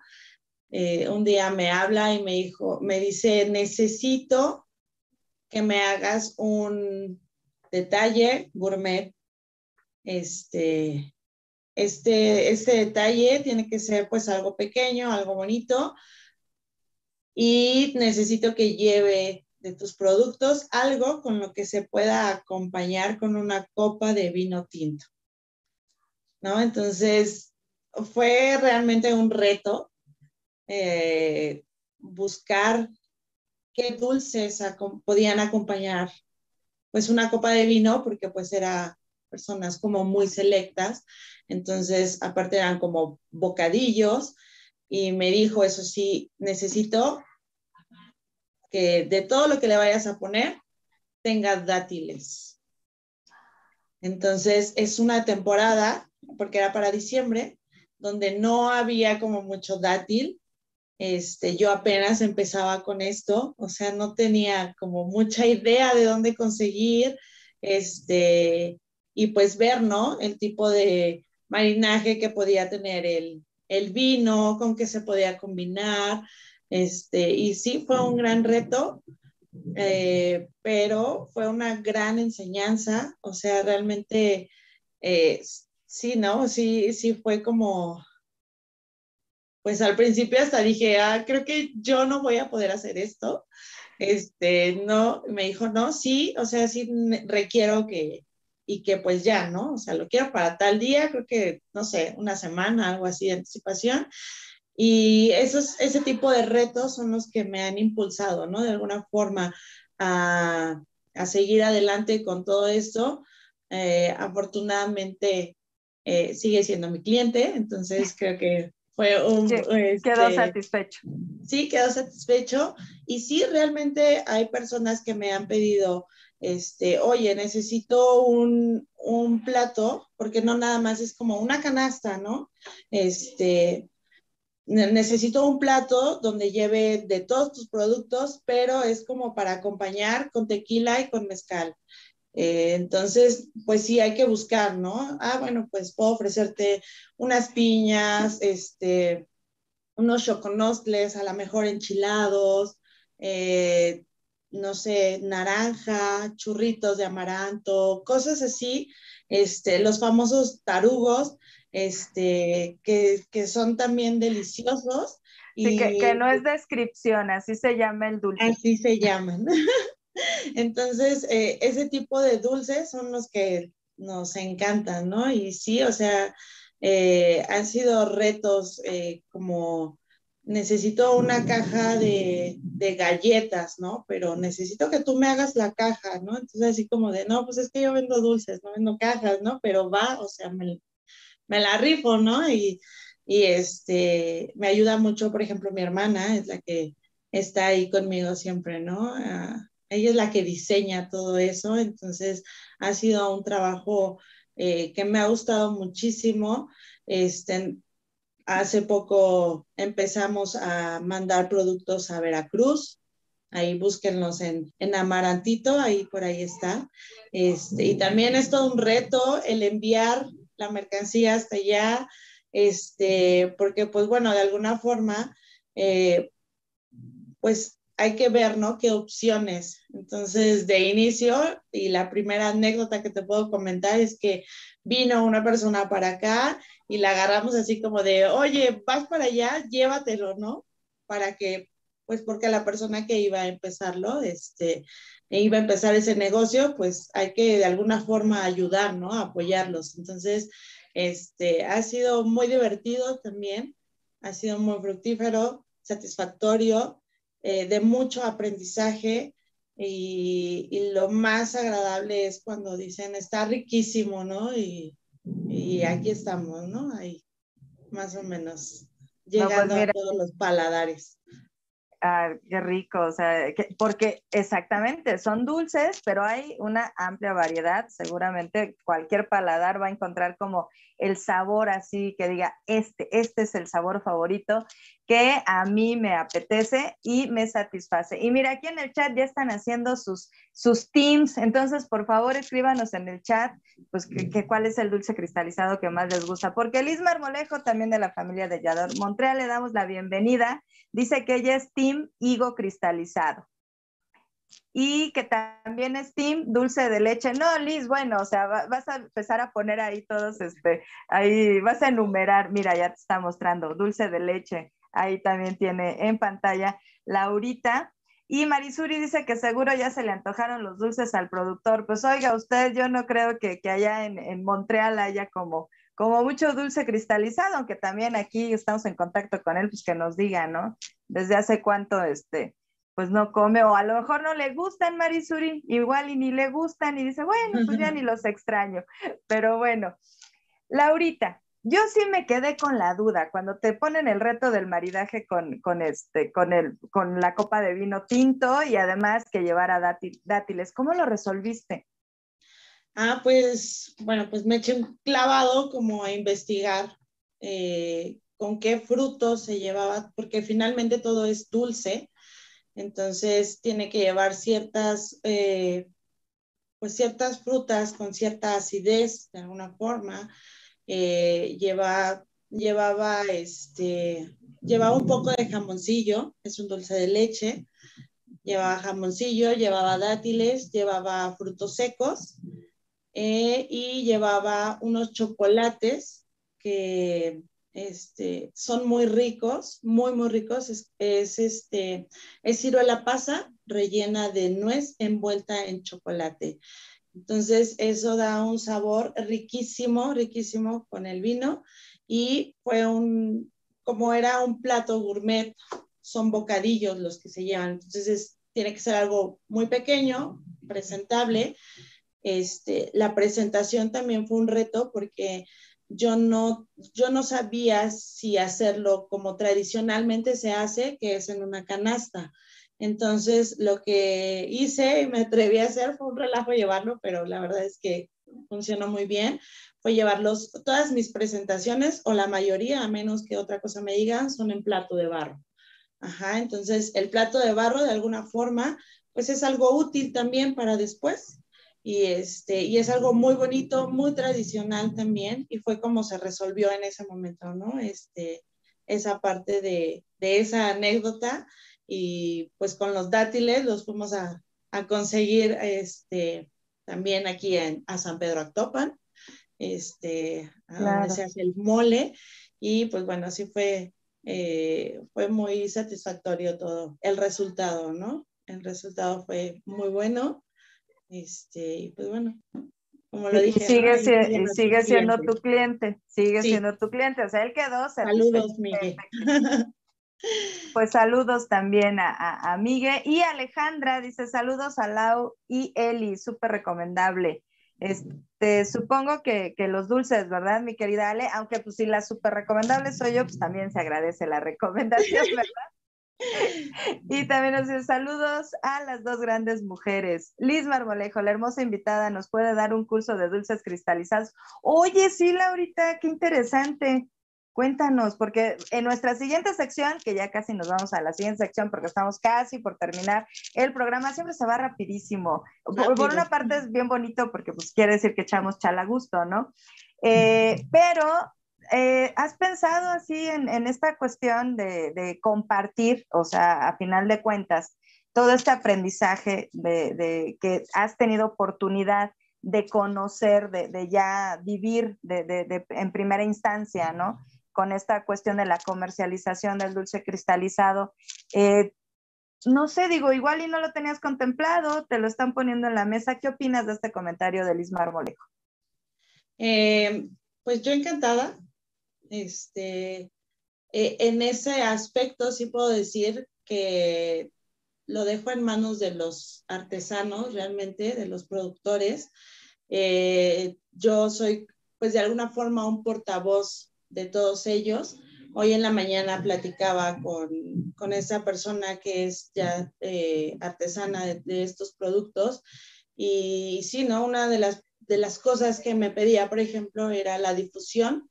Eh, un día me habla y me dijo, me dice, necesito que me hagas un detalle gourmet. Este, este, este detalle tiene que ser pues algo pequeño, algo bonito y necesito que lleve de tus productos algo con lo que se pueda acompañar con una copa de vino tinto. ¿No? Entonces, fue realmente un reto eh, buscar qué dulces podían acompañar pues una copa de vino, porque pues era personas como muy selectas, entonces aparte eran como bocadillos y me dijo, eso sí, necesito que de todo lo que le vayas a poner tenga dátiles. Entonces es una temporada, porque era para diciembre, donde no había como mucho dátil este, yo apenas empezaba con esto, o sea, no tenía como mucha idea de dónde conseguir, este, y pues ver, ¿no? El tipo de marinaje que podía tener el, el vino, con qué se podía combinar. Este, y sí, fue un gran reto, eh, pero fue una gran enseñanza, o sea, realmente, eh, sí, ¿no? Sí, sí fue como, pues al principio hasta dije, ah, creo que yo no voy a poder hacer esto. Este, no, me dijo, no, sí, o sea, sí requiero que, y que pues ya, ¿no? O sea, lo quiero para tal día, creo que, no sé, una semana, algo así de anticipación. Y esos, ese tipo de retos son los que me han impulsado, ¿no? De alguna forma a, a seguir adelante con todo esto. Eh, afortunadamente eh, sigue siendo mi cliente, entonces creo que fue un... quedó este, satisfecho. Sí, quedó satisfecho. Y sí, realmente hay personas que me han pedido, este, oye, necesito un, un plato, porque no nada más es como una canasta, ¿no? Este, necesito un plato donde lleve de todos tus productos, pero es como para acompañar con tequila y con mezcal. Eh, entonces, pues sí, hay que buscar, ¿no? Ah, bueno, pues puedo ofrecerte unas piñas, este, unos choconostles, a lo mejor enchilados, eh, no sé, naranja, churritos de amaranto, cosas así, este, los famosos tarugos, este, que, que son también deliciosos. Y que, no es descripción, así se llama el dulce. Así se llaman. Entonces, eh, ese tipo de dulces son los que nos encantan, ¿no? Y sí, o sea, eh, han sido retos eh, como necesito una caja de, de, galletas, ¿no? Pero necesito que tú me hagas la caja, ¿no? Entonces así como de, no, pues es que yo vendo dulces, no vendo cajas, ¿no? Pero va, o sea, me, la rifo, ¿no? Y, y este, me ayuda mucho, por ejemplo, mi hermana es la que está ahí conmigo siempre, ¿no? Ah, ella es la que diseña todo eso, entonces ha sido un trabajo eh, que me ha gustado muchísimo. Este, hace poco empezamos a mandar productos a Veracruz, ahí búsquenlos en, en Amarantito, ahí por ahí está. Este, y también es todo un reto el enviar la mercancía hasta allá, este, porque pues bueno, de alguna forma, eh, pues hay que ver, ¿no? ¿Qué opciones? Entonces, de inicio, y la primera anécdota que te puedo comentar es que vino una persona para acá y la agarramos así como de, oye, vas para allá, llévatelo, ¿no? Para que, pues porque la persona que iba a empezarlo, este, e iba a empezar ese negocio, pues hay que de alguna forma ayudar, ¿no? Apoyarlos. Entonces, este, ha sido muy divertido también, ha sido muy fructífero, satisfactorio, eh, de mucho aprendizaje y, y, lo más agradable es cuando dicen, está riquísimo, ¿no? Y, y aquí estamos, ¿no? Ahí, más o menos, pues llegando a todos los paladares. Ah, qué rico, o sea, porque exactamente, son dulces, pero hay una amplia variedad. Seguramente cualquier paladar va a encontrar como el sabor así que diga, este, este es el sabor favorito que a mí me apetece y me satisface. Y mira, aquí en el chat ya están haciendo sus, sus teams, entonces por favor escríbanos en el chat, pues que, cuál es el dulce cristalizado que más les gusta, porque Liz Marmolejo, también de la familia de Yador Montreal, le damos la bienvenida, dice que ella es team higo cristalizado. Y que también es Team Dulce de Leche. No, Liz, bueno, o sea, vas a empezar a poner ahí todos, este, ahí vas a enumerar, mira, ya te está mostrando Dulce de Leche, ahí también tiene en pantalla Laurita. Y Marisuri dice que seguro ya se le antojaron los dulces al productor. Pues oiga, usted, yo no creo que, que allá en, en Montreal haya como, como mucho dulce cristalizado, aunque también aquí estamos en contacto con él, pues que nos diga, ¿no? Desde hace cuánto, este, pues no come, o a lo mejor no le gustan Marisuri, igual y ni le gustan, y dice, bueno, pues ya ni los extraño. Pero bueno, Laurita, yo sí me quedé con la duda cuando te ponen el reto del maridaje con, con, este, con, el, con la copa de vino tinto y además que llevara dátiles. ¿Cómo lo resolviste? Ah, pues bueno, pues me eché un clavado como a investigar eh, con qué frutos se llevaba, porque finalmente todo es dulce. Entonces tiene que llevar ciertas, eh, pues ciertas frutas con cierta acidez de alguna forma. Eh, lleva llevaba este, llevaba un poco de jamoncillo, es un dulce de leche, llevaba jamoncillo, llevaba dátiles, llevaba frutos secos eh, y llevaba unos chocolates que este, son muy ricos, muy, muy ricos. Es, este, es ciruela pasa rellena de nuez envuelta en chocolate. Entonces, eso da un sabor riquísimo, riquísimo con el vino. Y fue un, como era un plato gourmet, son bocadillos los que se llevan. Entonces, tiene que ser algo muy pequeño, presentable. Este, la presentación también fue un reto porque yo no, yo no sabía si hacerlo como tradicionalmente se hace, que es en una canasta. Entonces, lo que hice y me atreví a hacer fue un relajo llevarlo, pero la verdad es que funcionó muy bien. Fue llevarlos, todas mis presentaciones, o la mayoría, a menos que otra cosa me digan, son en plato de barro. Ajá, entonces el plato de barro de alguna forma, pues es algo útil también para después y, este, y es algo muy bonito, muy tradicional también, y fue como se resolvió en ese momento, ¿no? Este, esa parte de, de esa anécdota, y pues con los dátiles los fuimos a, a conseguir este, también aquí en, a San Pedro Actopan, este, a donde se hace el mole, y pues bueno, así fue, eh, fue muy satisfactorio todo el resultado, ¿no? El resultado fue muy bueno este, pues bueno, como lo dije. Sigue, sigue siendo tu cliente, sigue siendo tu cliente. O sea, él quedó. Saludos, Miguel. Pues saludos también a, a, Miguel. Y Alejandra dice: saludos a Lau y Eli, súper recomendable. Este, supongo que, que, los dulces, ¿verdad, mi querida Ale? Aunque pues si la súper recomendable soy yo, pues también se agradece la recomendación, ¿verdad? Y también nos dice saludos a las dos grandes mujeres. Liz Marmolejo, la hermosa invitada, nos puede dar un curso de dulces cristalizados. Oye, sí, Laurita, qué interesante. Cuéntanos, porque en nuestra siguiente sección, que ya casi nos vamos a la siguiente sección porque estamos casi por terminar el programa, siempre se va rapidísimo. Por, una parte es bien bonito porque pues quiere decir que echamos chala gusto, ¿no? Eh, pero eh, ¿has pensado así en, esta cuestión de, compartir, o sea, a final de cuentas, todo este aprendizaje de, que has tenido oportunidad de conocer, de, ya vivir en primera instancia, ¿no? Con esta cuestión de la comercialización del dulce cristalizado. Eh, no sé, digo, igual y no lo tenías contemplado, te lo están poniendo en la mesa. ¿Qué opinas de este comentario de Liz Marmolejo? Eh, pues yo encantada, este, eh, en ese aspecto sí puedo decir que lo dejo en manos de los artesanos realmente, de los productores. Yo soy, pues de alguna forma, un portavoz de todos ellos. Hoy en la mañana platicaba con, con esa persona que es ya eh, artesana de, estos productos y sí, ¿no? Una de las, de las cosas que me pedía, por ejemplo, era la difusión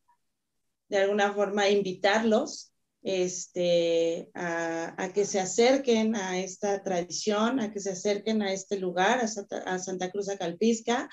de alguna forma invitarlos este, a, que se acerquen a esta tradición, a que se acerquen a este lugar, a Santa, Cruz Acalpisca.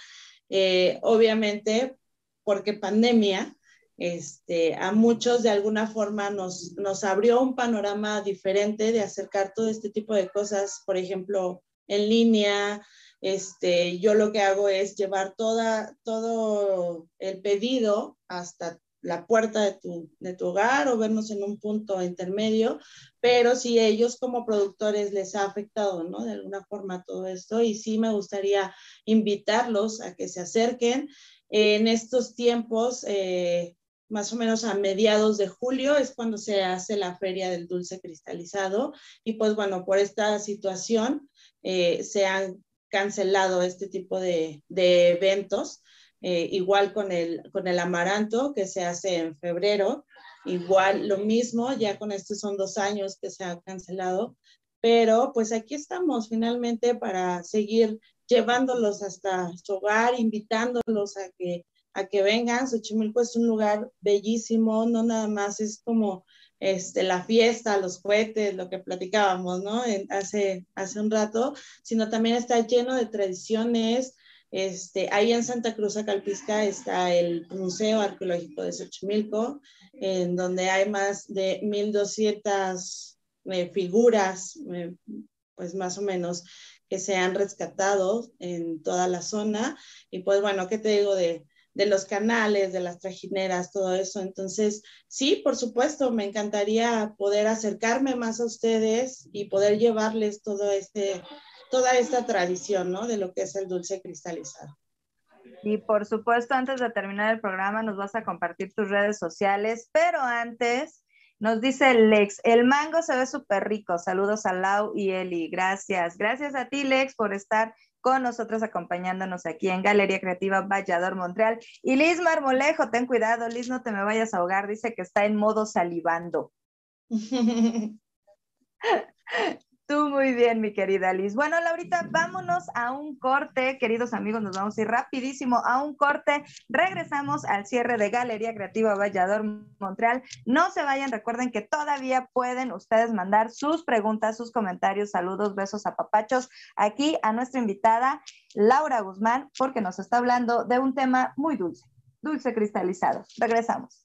Eh, obviamente, porque pandemia, este, a muchos de alguna forma nos, nos abrió un panorama diferente de acercar todo este tipo de cosas, por ejemplo, en línea. Este, yo lo que hago es llevar toda, todo el pedido hasta la puerta de tu, de tu hogar o vernos en un punto intermedio, pero si ellos como productores les ha afectado, ¿no? De alguna forma todo esto y sí me gustaría invitarlos a que se acerquen en estos tiempos. Eh, más o menos a mediados de julio es cuando se hace la feria del dulce cristalizado y pues bueno, por esta situación eh, se han cancelado este tipo de, de eventos. Eh, igual con el, con el amaranto que se hace en febrero, igual lo mismo, ya con estos son dos años que se ha cancelado, pero pues aquí estamos finalmente para seguir llevándolos hasta su hogar, invitándolos a que, a que vengan. Xochimilco es un lugar bellísimo, no nada más es como este, la fiesta, los cohetes, lo que platicábamos, ¿no? hace, hace un rato, sino también está lleno de tradiciones, Este, ahí en Santa Cruz, Acalpisca, está el Museo Arqueológico de Xochimilco, en donde hay más de 1.200 eh, figuras, eh, pues más o menos, que se han rescatado en toda la zona. Y pues bueno, ¿qué te digo de, de los canales, de las trajineras, todo eso? Entonces, sí, por supuesto, me encantaría poder acercarme más a ustedes y poder llevarles todo este toda esta tradición, ¿no? De lo que es el dulce cristalizado. Y por supuesto, antes de terminar el programa, nos vas a compartir tus redes sociales, pero antes nos dice Lex, el mango se ve súper rico. Saludos a Lau y Eli. Gracias. Gracias a ti, Lex, por estar con nosotros acompañándonos aquí en Galería Creativa Vallador Montreal. Y Liz Marmolejo, ten cuidado, Liz, no te me vayas a ahogar, dice que está en modo salivando. Tú muy bien, mi querida Liz. Bueno, Laurita, vámonos a un corte, queridos amigos, nos vamos a ir rapidísimo a un corte. Regresamos al cierre de Galería Creativa Vallador Montreal. No se vayan, recuerden que todavía pueden ustedes mandar sus preguntas, sus comentarios, saludos, besos a papachos aquí a nuestra invitada Laura Guzmán, porque nos está hablando de un tema muy dulce, dulce cristalizado. Regresamos.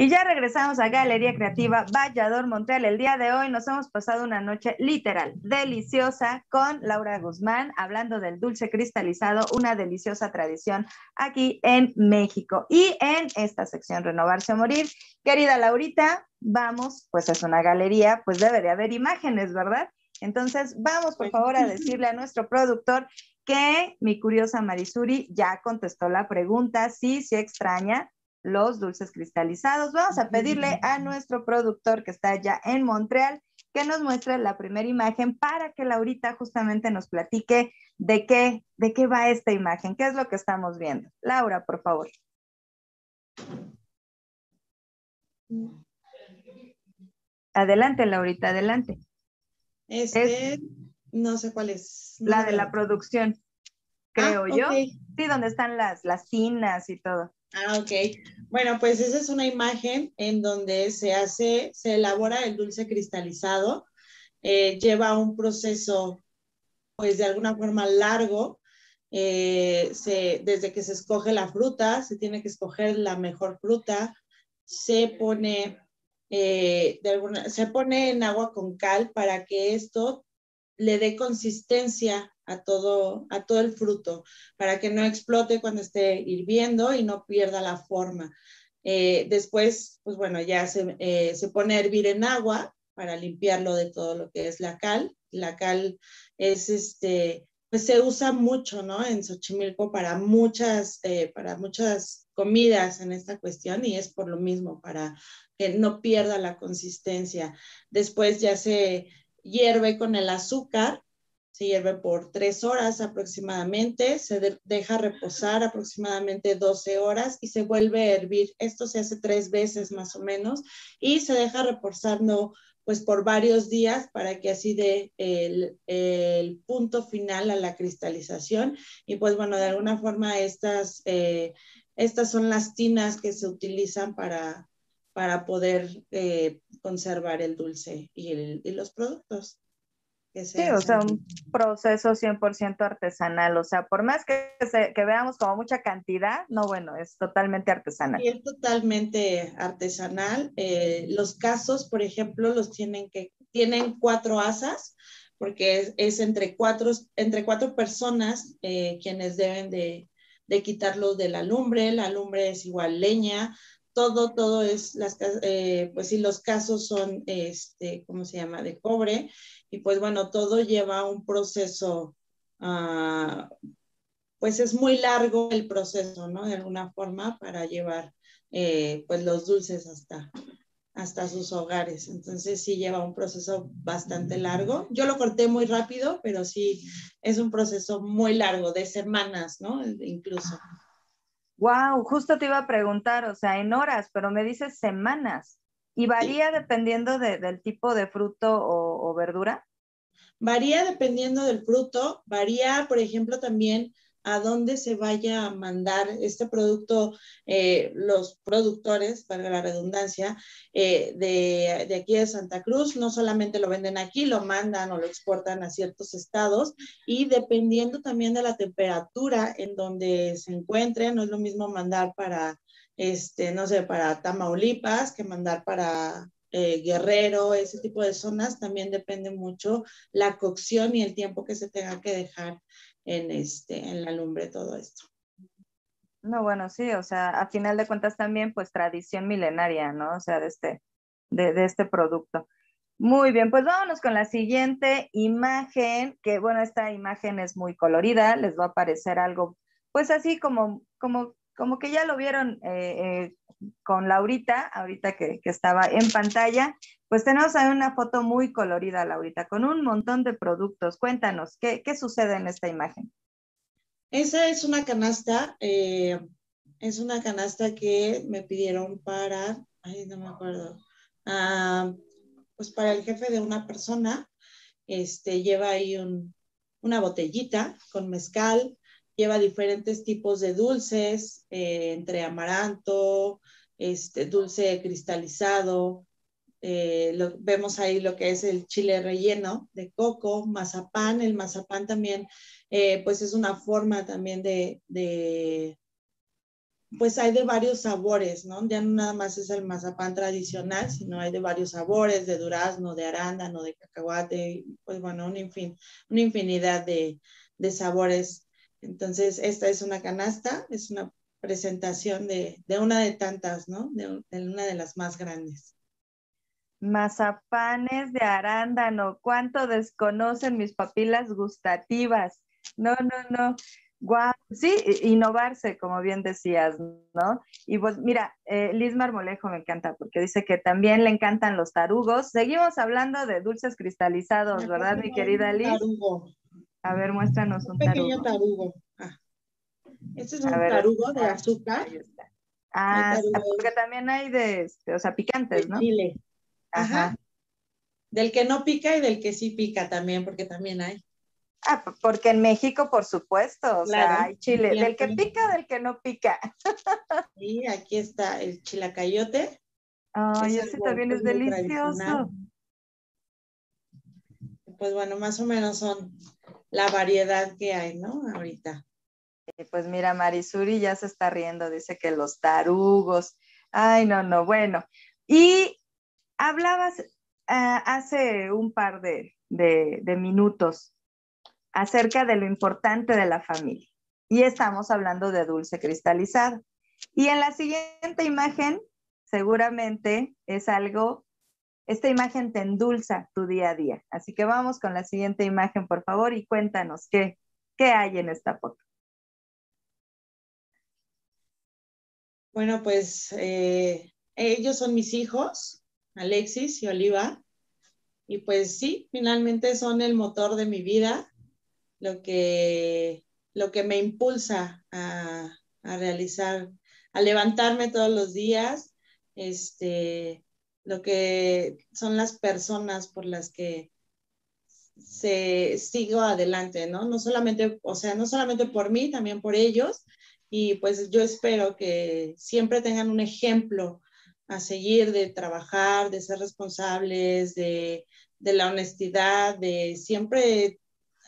Y ya regresamos a Galería Creativa Vallador Montreal. El día de hoy nos hemos pasado una noche literal, deliciosa, con Laura Guzmán, hablando del dulce cristalizado, una deliciosa tradición aquí en México. Y en esta sección Renovarse o Morir, querida Laurita, vamos, pues es una galería, pues debe de haber imágenes, ¿verdad? Entonces, vamos por favor a decirle a nuestro productor que mi curiosa Marisuri ya contestó la pregunta, sí, sí extraña los dulces cristalizados. Vamos a pedirle a nuestro productor que está allá en Montreal que nos muestre la primera imagen para que Laurita justamente nos platique de qué, de qué va esta imagen, qué es lo que estamos viendo. Laura, por favor. Adelante, Laurita, adelante. Este, no sé cuál es. la de la producción, creo ah, yo. Sí, donde están las, las tinas y todo. Ah, ok. Bueno, pues esa es una imagen en donde se hace, se elabora el dulce cristalizado. Eh, lleva un proceso, pues de alguna forma largo. Eh, desde que se escoge la fruta, se tiene que escoger la mejor fruta. Se pone, eh, se pone en agua con cal para que esto le dé consistencia a todo, a todo el fruto, para que no explote cuando esté hirviendo y no pierda la forma. Eh, después, pues bueno, ya se, eh, se, pone a hervir en agua para limpiarlo de todo lo que es la cal. La cal es este, pues se usa mucho, ¿no? En Xochimilco para muchas, eh, para muchas comidas en esta cuestión y es por lo mismo, para que no pierda la consistencia. Después ya se hierve con el azúcar, se hierve por tres horas aproximadamente, se deja reposar aproximadamente 12 horas y se vuelve a hervir. Esto se hace tres veces más o menos y se deja reposando pues por varios días para que así dé el, punto final a la cristalización. Y pues bueno, de alguna forma estas, eh, estas son las tinas que se utilizan para, para poder eh, conservar el dulce y los productos. Sí, o sea, un proceso 100% artesanal, o sea, por más que, que, veamos como mucha cantidad, no, bueno, es totalmente artesanal. Y es totalmente artesanal. Eh, los casos, por ejemplo, los tienen que, tienen cuatro asas, porque es, es entre, cuatro, entre cuatro personas eh, quienes deben de, de quitarlos de la lumbre, la lumbre es igual leña, todo, todo es, las, eh, pues sí, los casos son, este, ¿cómo se llama?, de cobre, y pues bueno, todo lleva un proceso, uh, pues es muy largo el proceso, ¿no? De alguna forma para llevar, eh, pues los dulces hasta, hasta sus hogares. Entonces sí lleva un proceso bastante largo. Yo lo corté muy rápido, pero sí es un proceso muy largo, de semanas, ¿no? Incluso. Wow, justo te iba a preguntar, o sea, en horas, pero me dices semanas. ¿Y varía dependiendo del tipo de fruto o, verdura? Varía dependiendo del fruto, varía, por ejemplo, también a dónde se vaya a mandar este producto, eh, los productores, para la redundancia, eh, de, de, aquí de Santa Cruz, no solamente lo venden aquí, lo mandan o lo exportan a ciertos estados y dependiendo también de la temperatura en donde se encuentre, no es lo mismo mandar para, este, no sé, para Tamaulipas que mandar para eh, Guerrero, ese tipo de zonas, también depende mucho la cocción y el tiempo que se tenga que dejar en, este, en la lumbre todo esto. No, bueno, sí, o sea, a final de cuentas también, pues tradición milenaria, ¿no? O sea, de este, de, de este producto. Muy bien, pues vámonos con la siguiente imagen, que bueno, esta imagen es muy colorida, les va a aparecer algo, pues así como, como, como que ya lo vieron eh, eh, con Laurita, ahorita que, estaba en pantalla, pues tenemos ahí una foto muy colorida, Laurita, con un montón de productos. Cuéntanos, ¿qué, sucede en esta imagen? Esa es una canasta, eh, es una canasta que me pidieron para, ay, no me acuerdo, ah, pues para el jefe de una persona, este, lleva ahí un, una botellita con mezcal, lleva diferentes tipos de dulces, eh, entre amaranto, este, dulce cristalizado, eh, vemos ahí lo que es el chile relleno de coco, mazapán, el mazapán también, eh, pues es una forma también de, pues hay de varios sabores, ¿no? Ya no nada más es el mazapán tradicional, sino hay de varios sabores, de durazno, de arándano, de cacahuate, pues bueno, una, infin, una infinidad de sabores. Entonces, esta es una canasta, es una presentación de, de una de tantas, ¿no? De, de una de las más grandes. Mazapanes de arándano, cuánto desconocen mis papilas gustativas. No, no, no. Guau, sí, innovarse, como bien decías, ¿no? Y pues mira, eh, Liz Marmolejo me encanta porque dice que también le encantan los tarugos. Seguimos hablando de dulces cristalizados, ¿verdad, mi querida Liz? Tarugo. A ver, muéstranos un, un pequeño tarugo. Ah. Este es un tarugo de azúcar. Ah, porque también hay de, este, o sea, picantes, de ¿no? Chile. Ajá. Del que no pica y del que sí pica también, porque también hay. Ah, porque en México, por supuesto, o sea, hay chile, del que pica, del que no pica. Sí, aquí está el chilacayote. Ay, ese también es delicioso. Pues bueno, más o menos son la variedad que hay, ¿no? Ahorita. Pues mira, Marisuri ya se está riendo, dice que los tarugos. Ay, no, no, bueno. Y hablabas uh, hace un par de, de minutos acerca de lo importante de la familia. Y estamos hablando de dulce cristalizado. Y en la siguiente imagen, seguramente es algo, esta imagen te endulza tu día a día. Así que vamos con la siguiente imagen, por favor, y cuéntanos qué, qué hay en esta foto. Bueno, pues eh, ellos son mis hijos, Alexis y Oliva. Y pues sí, finalmente son el motor de mi vida, lo que, lo que me impulsa a, a realizar, a levantarme todos los días, este, lo que son las personas por las que se sigo adelante, ¿no? No solamente, o sea, no solamente por mí, también por ellos. Y pues yo espero que siempre tengan un ejemplo a seguir de trabajar, de ser responsables, de, de la honestidad, de siempre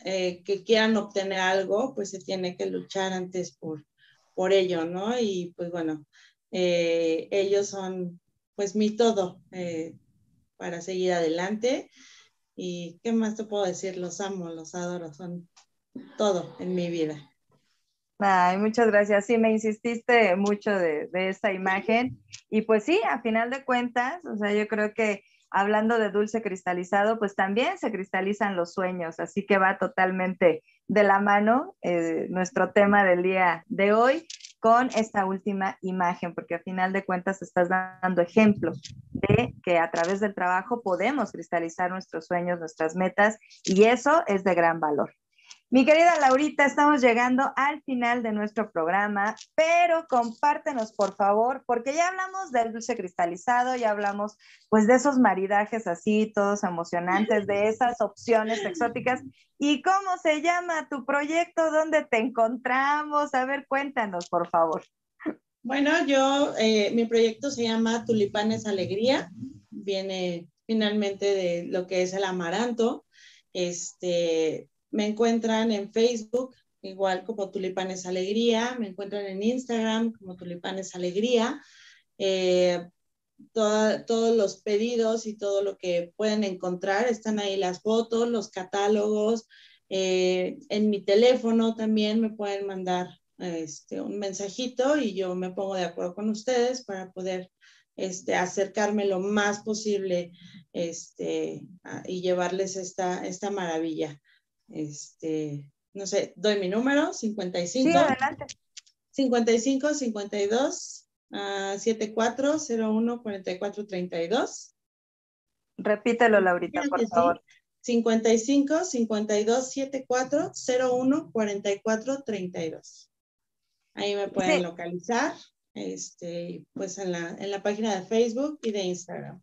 eh, que quieran obtener algo, pues se tiene que luchar antes por, por ello, ¿no? Y pues bueno, eh, ellos son pues mi todo eh, para seguir adelante. ¿Y qué más te puedo decir? Los amo, los adoro, son todo en mi vida. Ay, muchas gracias. Sí, me insististe mucho de, de esta imagen. Y pues sí, a final de cuentas, o sea, yo creo que hablando de dulce cristalizado, pues también se cristalizan los sueños, así que va totalmente de la mano eh, nuestro tema del día de hoy con esta última imagen, porque a final de cuentas estás dando ejemplo de que a través del trabajo podemos cristalizar nuestros sueños, nuestras metas, y eso es de gran valor. Mi querida Laurita, estamos llegando al final de nuestro programa, pero compártenos por favor, porque ya hablamos del dulce cristalizado, ya hablamos pues de esos maridajes así, todos emocionantes, de esas opciones exóticas. ¿Y cómo se llama tu proyecto? ¿Dónde te encontramos? A ver, cuéntanos por favor. Bueno, yo, eh, mi proyecto se llama Tulipanes Alegría, viene finalmente de lo que es el amaranto. Este, me encuentran en Facebook, igual como Tulipanes Alegría, me encuentran en Instagram como Tulipanes Alegría. Eh, todos los pedidos y todo lo que pueden encontrar, están ahí las fotos, los catálogos. Eh, en mi teléfono también me pueden mandar este, un mensajito y yo me pongo de acuerdo con ustedes para poder este, acercarme lo más posible este, y llevarles esta, esta maravilla. Este, no sé, doy mi número, 55. Sí, adelante. 55 52 uh, 74 01 44 32. Repítelo, Laurita, por favor. 55 52 74 01 44 32. Ahí me pueden localizar, este, pues en la, en la página de Facebook y de Instagram.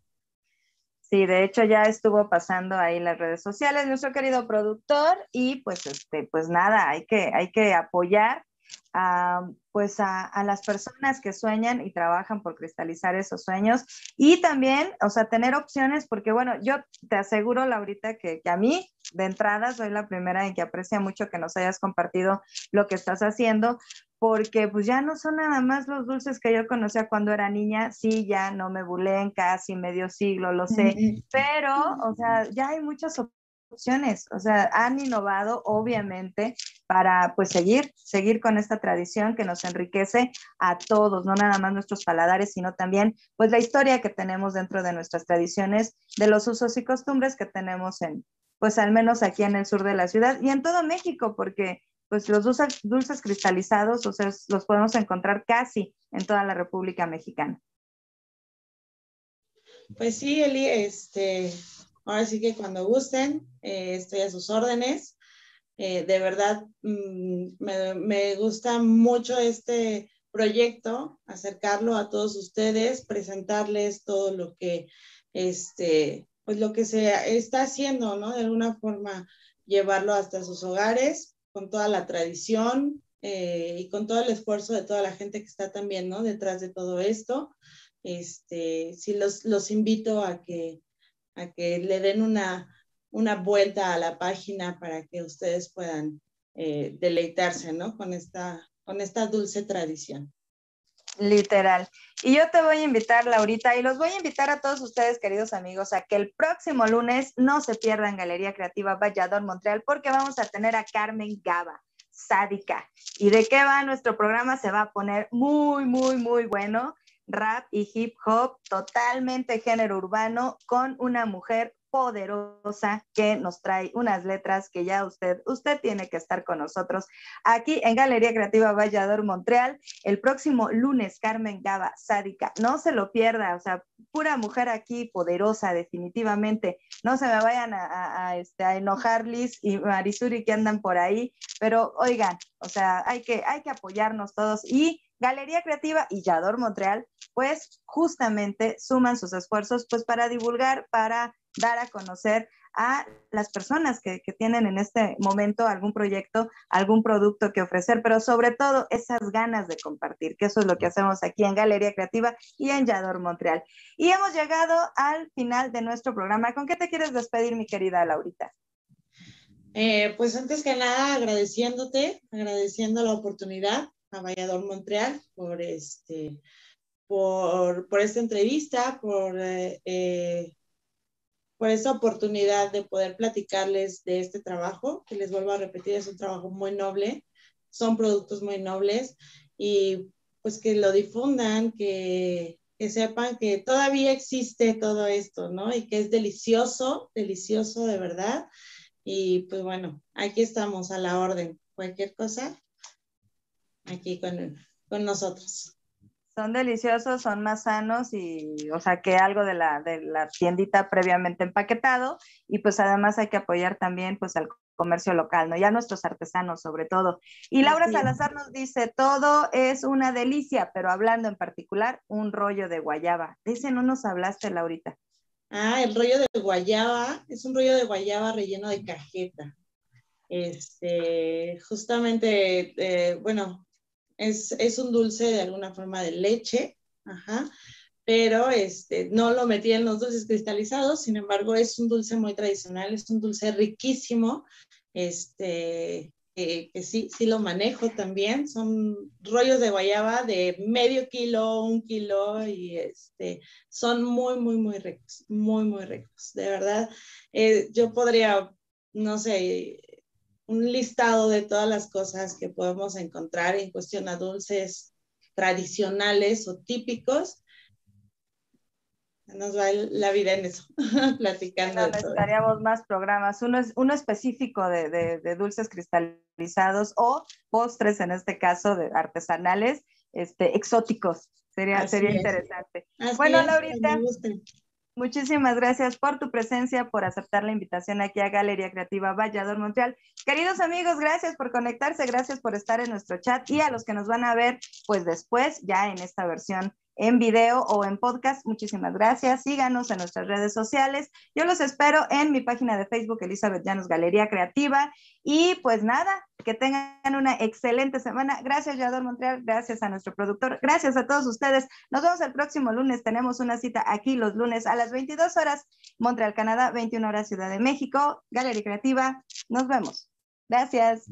Sí, de hecho ya estuvo pasando ahí las redes sociales nuestro querido productor y pues este, pues nada, hay que, hay que apoyar a, pues a, las personas que sueñan y trabajan por cristalizar esos sueños. Y también, o sea, tener opciones, porque bueno, yo te aseguro, Laurita, que, que a mí de entrada soy la primera en que aprecia mucho que nos hayas compartido lo que estás haciendo, porque pues ya no son nada más los dulces que yo conocía cuando era niña, sí, ya no me bulen casi medio siglo, lo sé, pero, o sea, ya hay muchas opciones, o sea, han innovado obviamente para pues seguir, seguir con esta tradición que nos enriquece a todos, no nada más nuestros paladares, sino también pues la historia que tenemos dentro de nuestras tradiciones, de los usos y costumbres que tenemos en, pues al menos aquí en el sur de la ciudad y en todo México, porque pues los dulces, cristalizados, o sea, los podemos encontrar casi en toda la República Mexicana. Pues sí, Eli, este, ahora sí que cuando gusten, eh, estoy a sus órdenes. Eh, de verdad, mm, me, me, gusta mucho este proyecto, acercarlo a todos ustedes, presentarles todo lo que, este, pues lo que se está haciendo, ¿no? De alguna forma, llevarlo hasta sus hogares con toda la tradición eh, y con todo el esfuerzo de toda la gente que está también, ¿no? Detrás de todo esto. Este, sí los, los invito a que, a que le den una, una vuelta a la página para que ustedes puedan eh, deleitarse, ¿no? Con esta, con esta dulce tradición. Literal. Y yo te voy a invitar, Laurita, y los voy a invitar a todos ustedes, queridos amigos, a que el próximo lunes no se pierdan Galería Creativa Valladolid Montreal, porque vamos a tener a Carmen Gaba, sádica. ¿Y de qué va nuestro programa? Se va a poner muy, muy, muy bueno. Rap y hip hop, totalmente género urbano, con una mujer poderosa que nos trae unas letras que ya usted, usted tiene que estar con nosotros aquí en Galería Creativa Vallador Montreal. El próximo lunes, Carmen Gaba, sádica, no se lo pierda, o sea, pura mujer aquí poderosa definitivamente, no se me vayan a, este, a enojar Liz y Marisuri que andan por ahí, pero oigan, o sea, hay que, hay que apoyarnos todos. Y Galería Creativa y Yador Montreal, pues justamente suman sus esfuerzos pues para divulgar, para dar a conocer a las personas que, tienen en este momento algún proyecto, algún producto que ofrecer, pero sobre todo esas ganas de compartir, que eso es lo que hacemos aquí en Galería Creativa y en Yador Montreal. Y hemos llegado al final de nuestro programa. ¿Con qué te quieres despedir, mi querida Laurita? Eh, pues antes que nada, agradeciéndote, agradeciendo la oportunidad a Valladolid Montreal por este por, por esta entrevista, por eh, eh por esta oportunidad de poder platicarles de este trabajo, que les vuelvo a repetir, es un trabajo muy noble, son productos muy nobles y pues que lo difundan, que, que sepan que todavía existe todo esto, ¿no? Y que es delicioso, delicioso de verdad. Y pues bueno, aquí estamos a la orden. Cualquier cosa, aquí con, con nosotros. Son deliciosos, son más sanos y, o sea, que algo de la, de la tiendita previamente empaquetado y pues además hay que apoyar también pues al comercio local, ¿no? Ya nuestros artesanos sobre todo. Y Laura Salazar nos dice, todo es una delicia, pero hablando en particular, un rollo de guayaba. De ese no nos hablaste, Laurita. Ah, el rollo de guayaba, es un rollo de guayaba relleno de cajeta. Este, justamente, eh, bueno, es, es, un dulce de alguna forma de leche, ajá, pero este, no lo metí en los dulces cristalizados, sin embargo es un dulce muy tradicional, es un dulce riquísimo, este, que, sí, sí lo manejo también, son rollos de guayaba de medio kilo, un kilo, y este, son muy, muy, muy ricos, muy, muy ricos, de verdad. Eh, yo podría, no sé, un listado de todas las cosas que podemos encontrar en cuestión a dulces tradicionales o típicos. Nos va la vida en eso, platicando. No, necesitaríamos más programas. Uno, es, uno específico de, de, de, dulces cristalizados o postres, en este caso, de artesanales, este, exóticos. Sería, sería interesante. Así bueno, es, Laurita. Muchísimas gracias por tu presencia, por aceptar la invitación aquí a Galería Creativa Vallador Montreal. Queridos amigos, gracias por conectarse, gracias por estar en nuestro chat y a los que nos van a ver pues después ya en esta versión en video o en podcast. Muchísimas gracias. Síganos en nuestras redes sociales. Yo los espero en mi página de Facebook, Elizabeth Llanos Galería Creativa. Y pues nada, que tengan una excelente semana. Gracias, Yador Montreal. Gracias a nuestro productor. Gracias a todos ustedes. Nos vemos el próximo lunes. Tenemos una cita aquí los lunes a las 22 horas, Montreal, Canadá, 21 horas, Ciudad de México. Galería Creativa. Nos vemos. Gracias.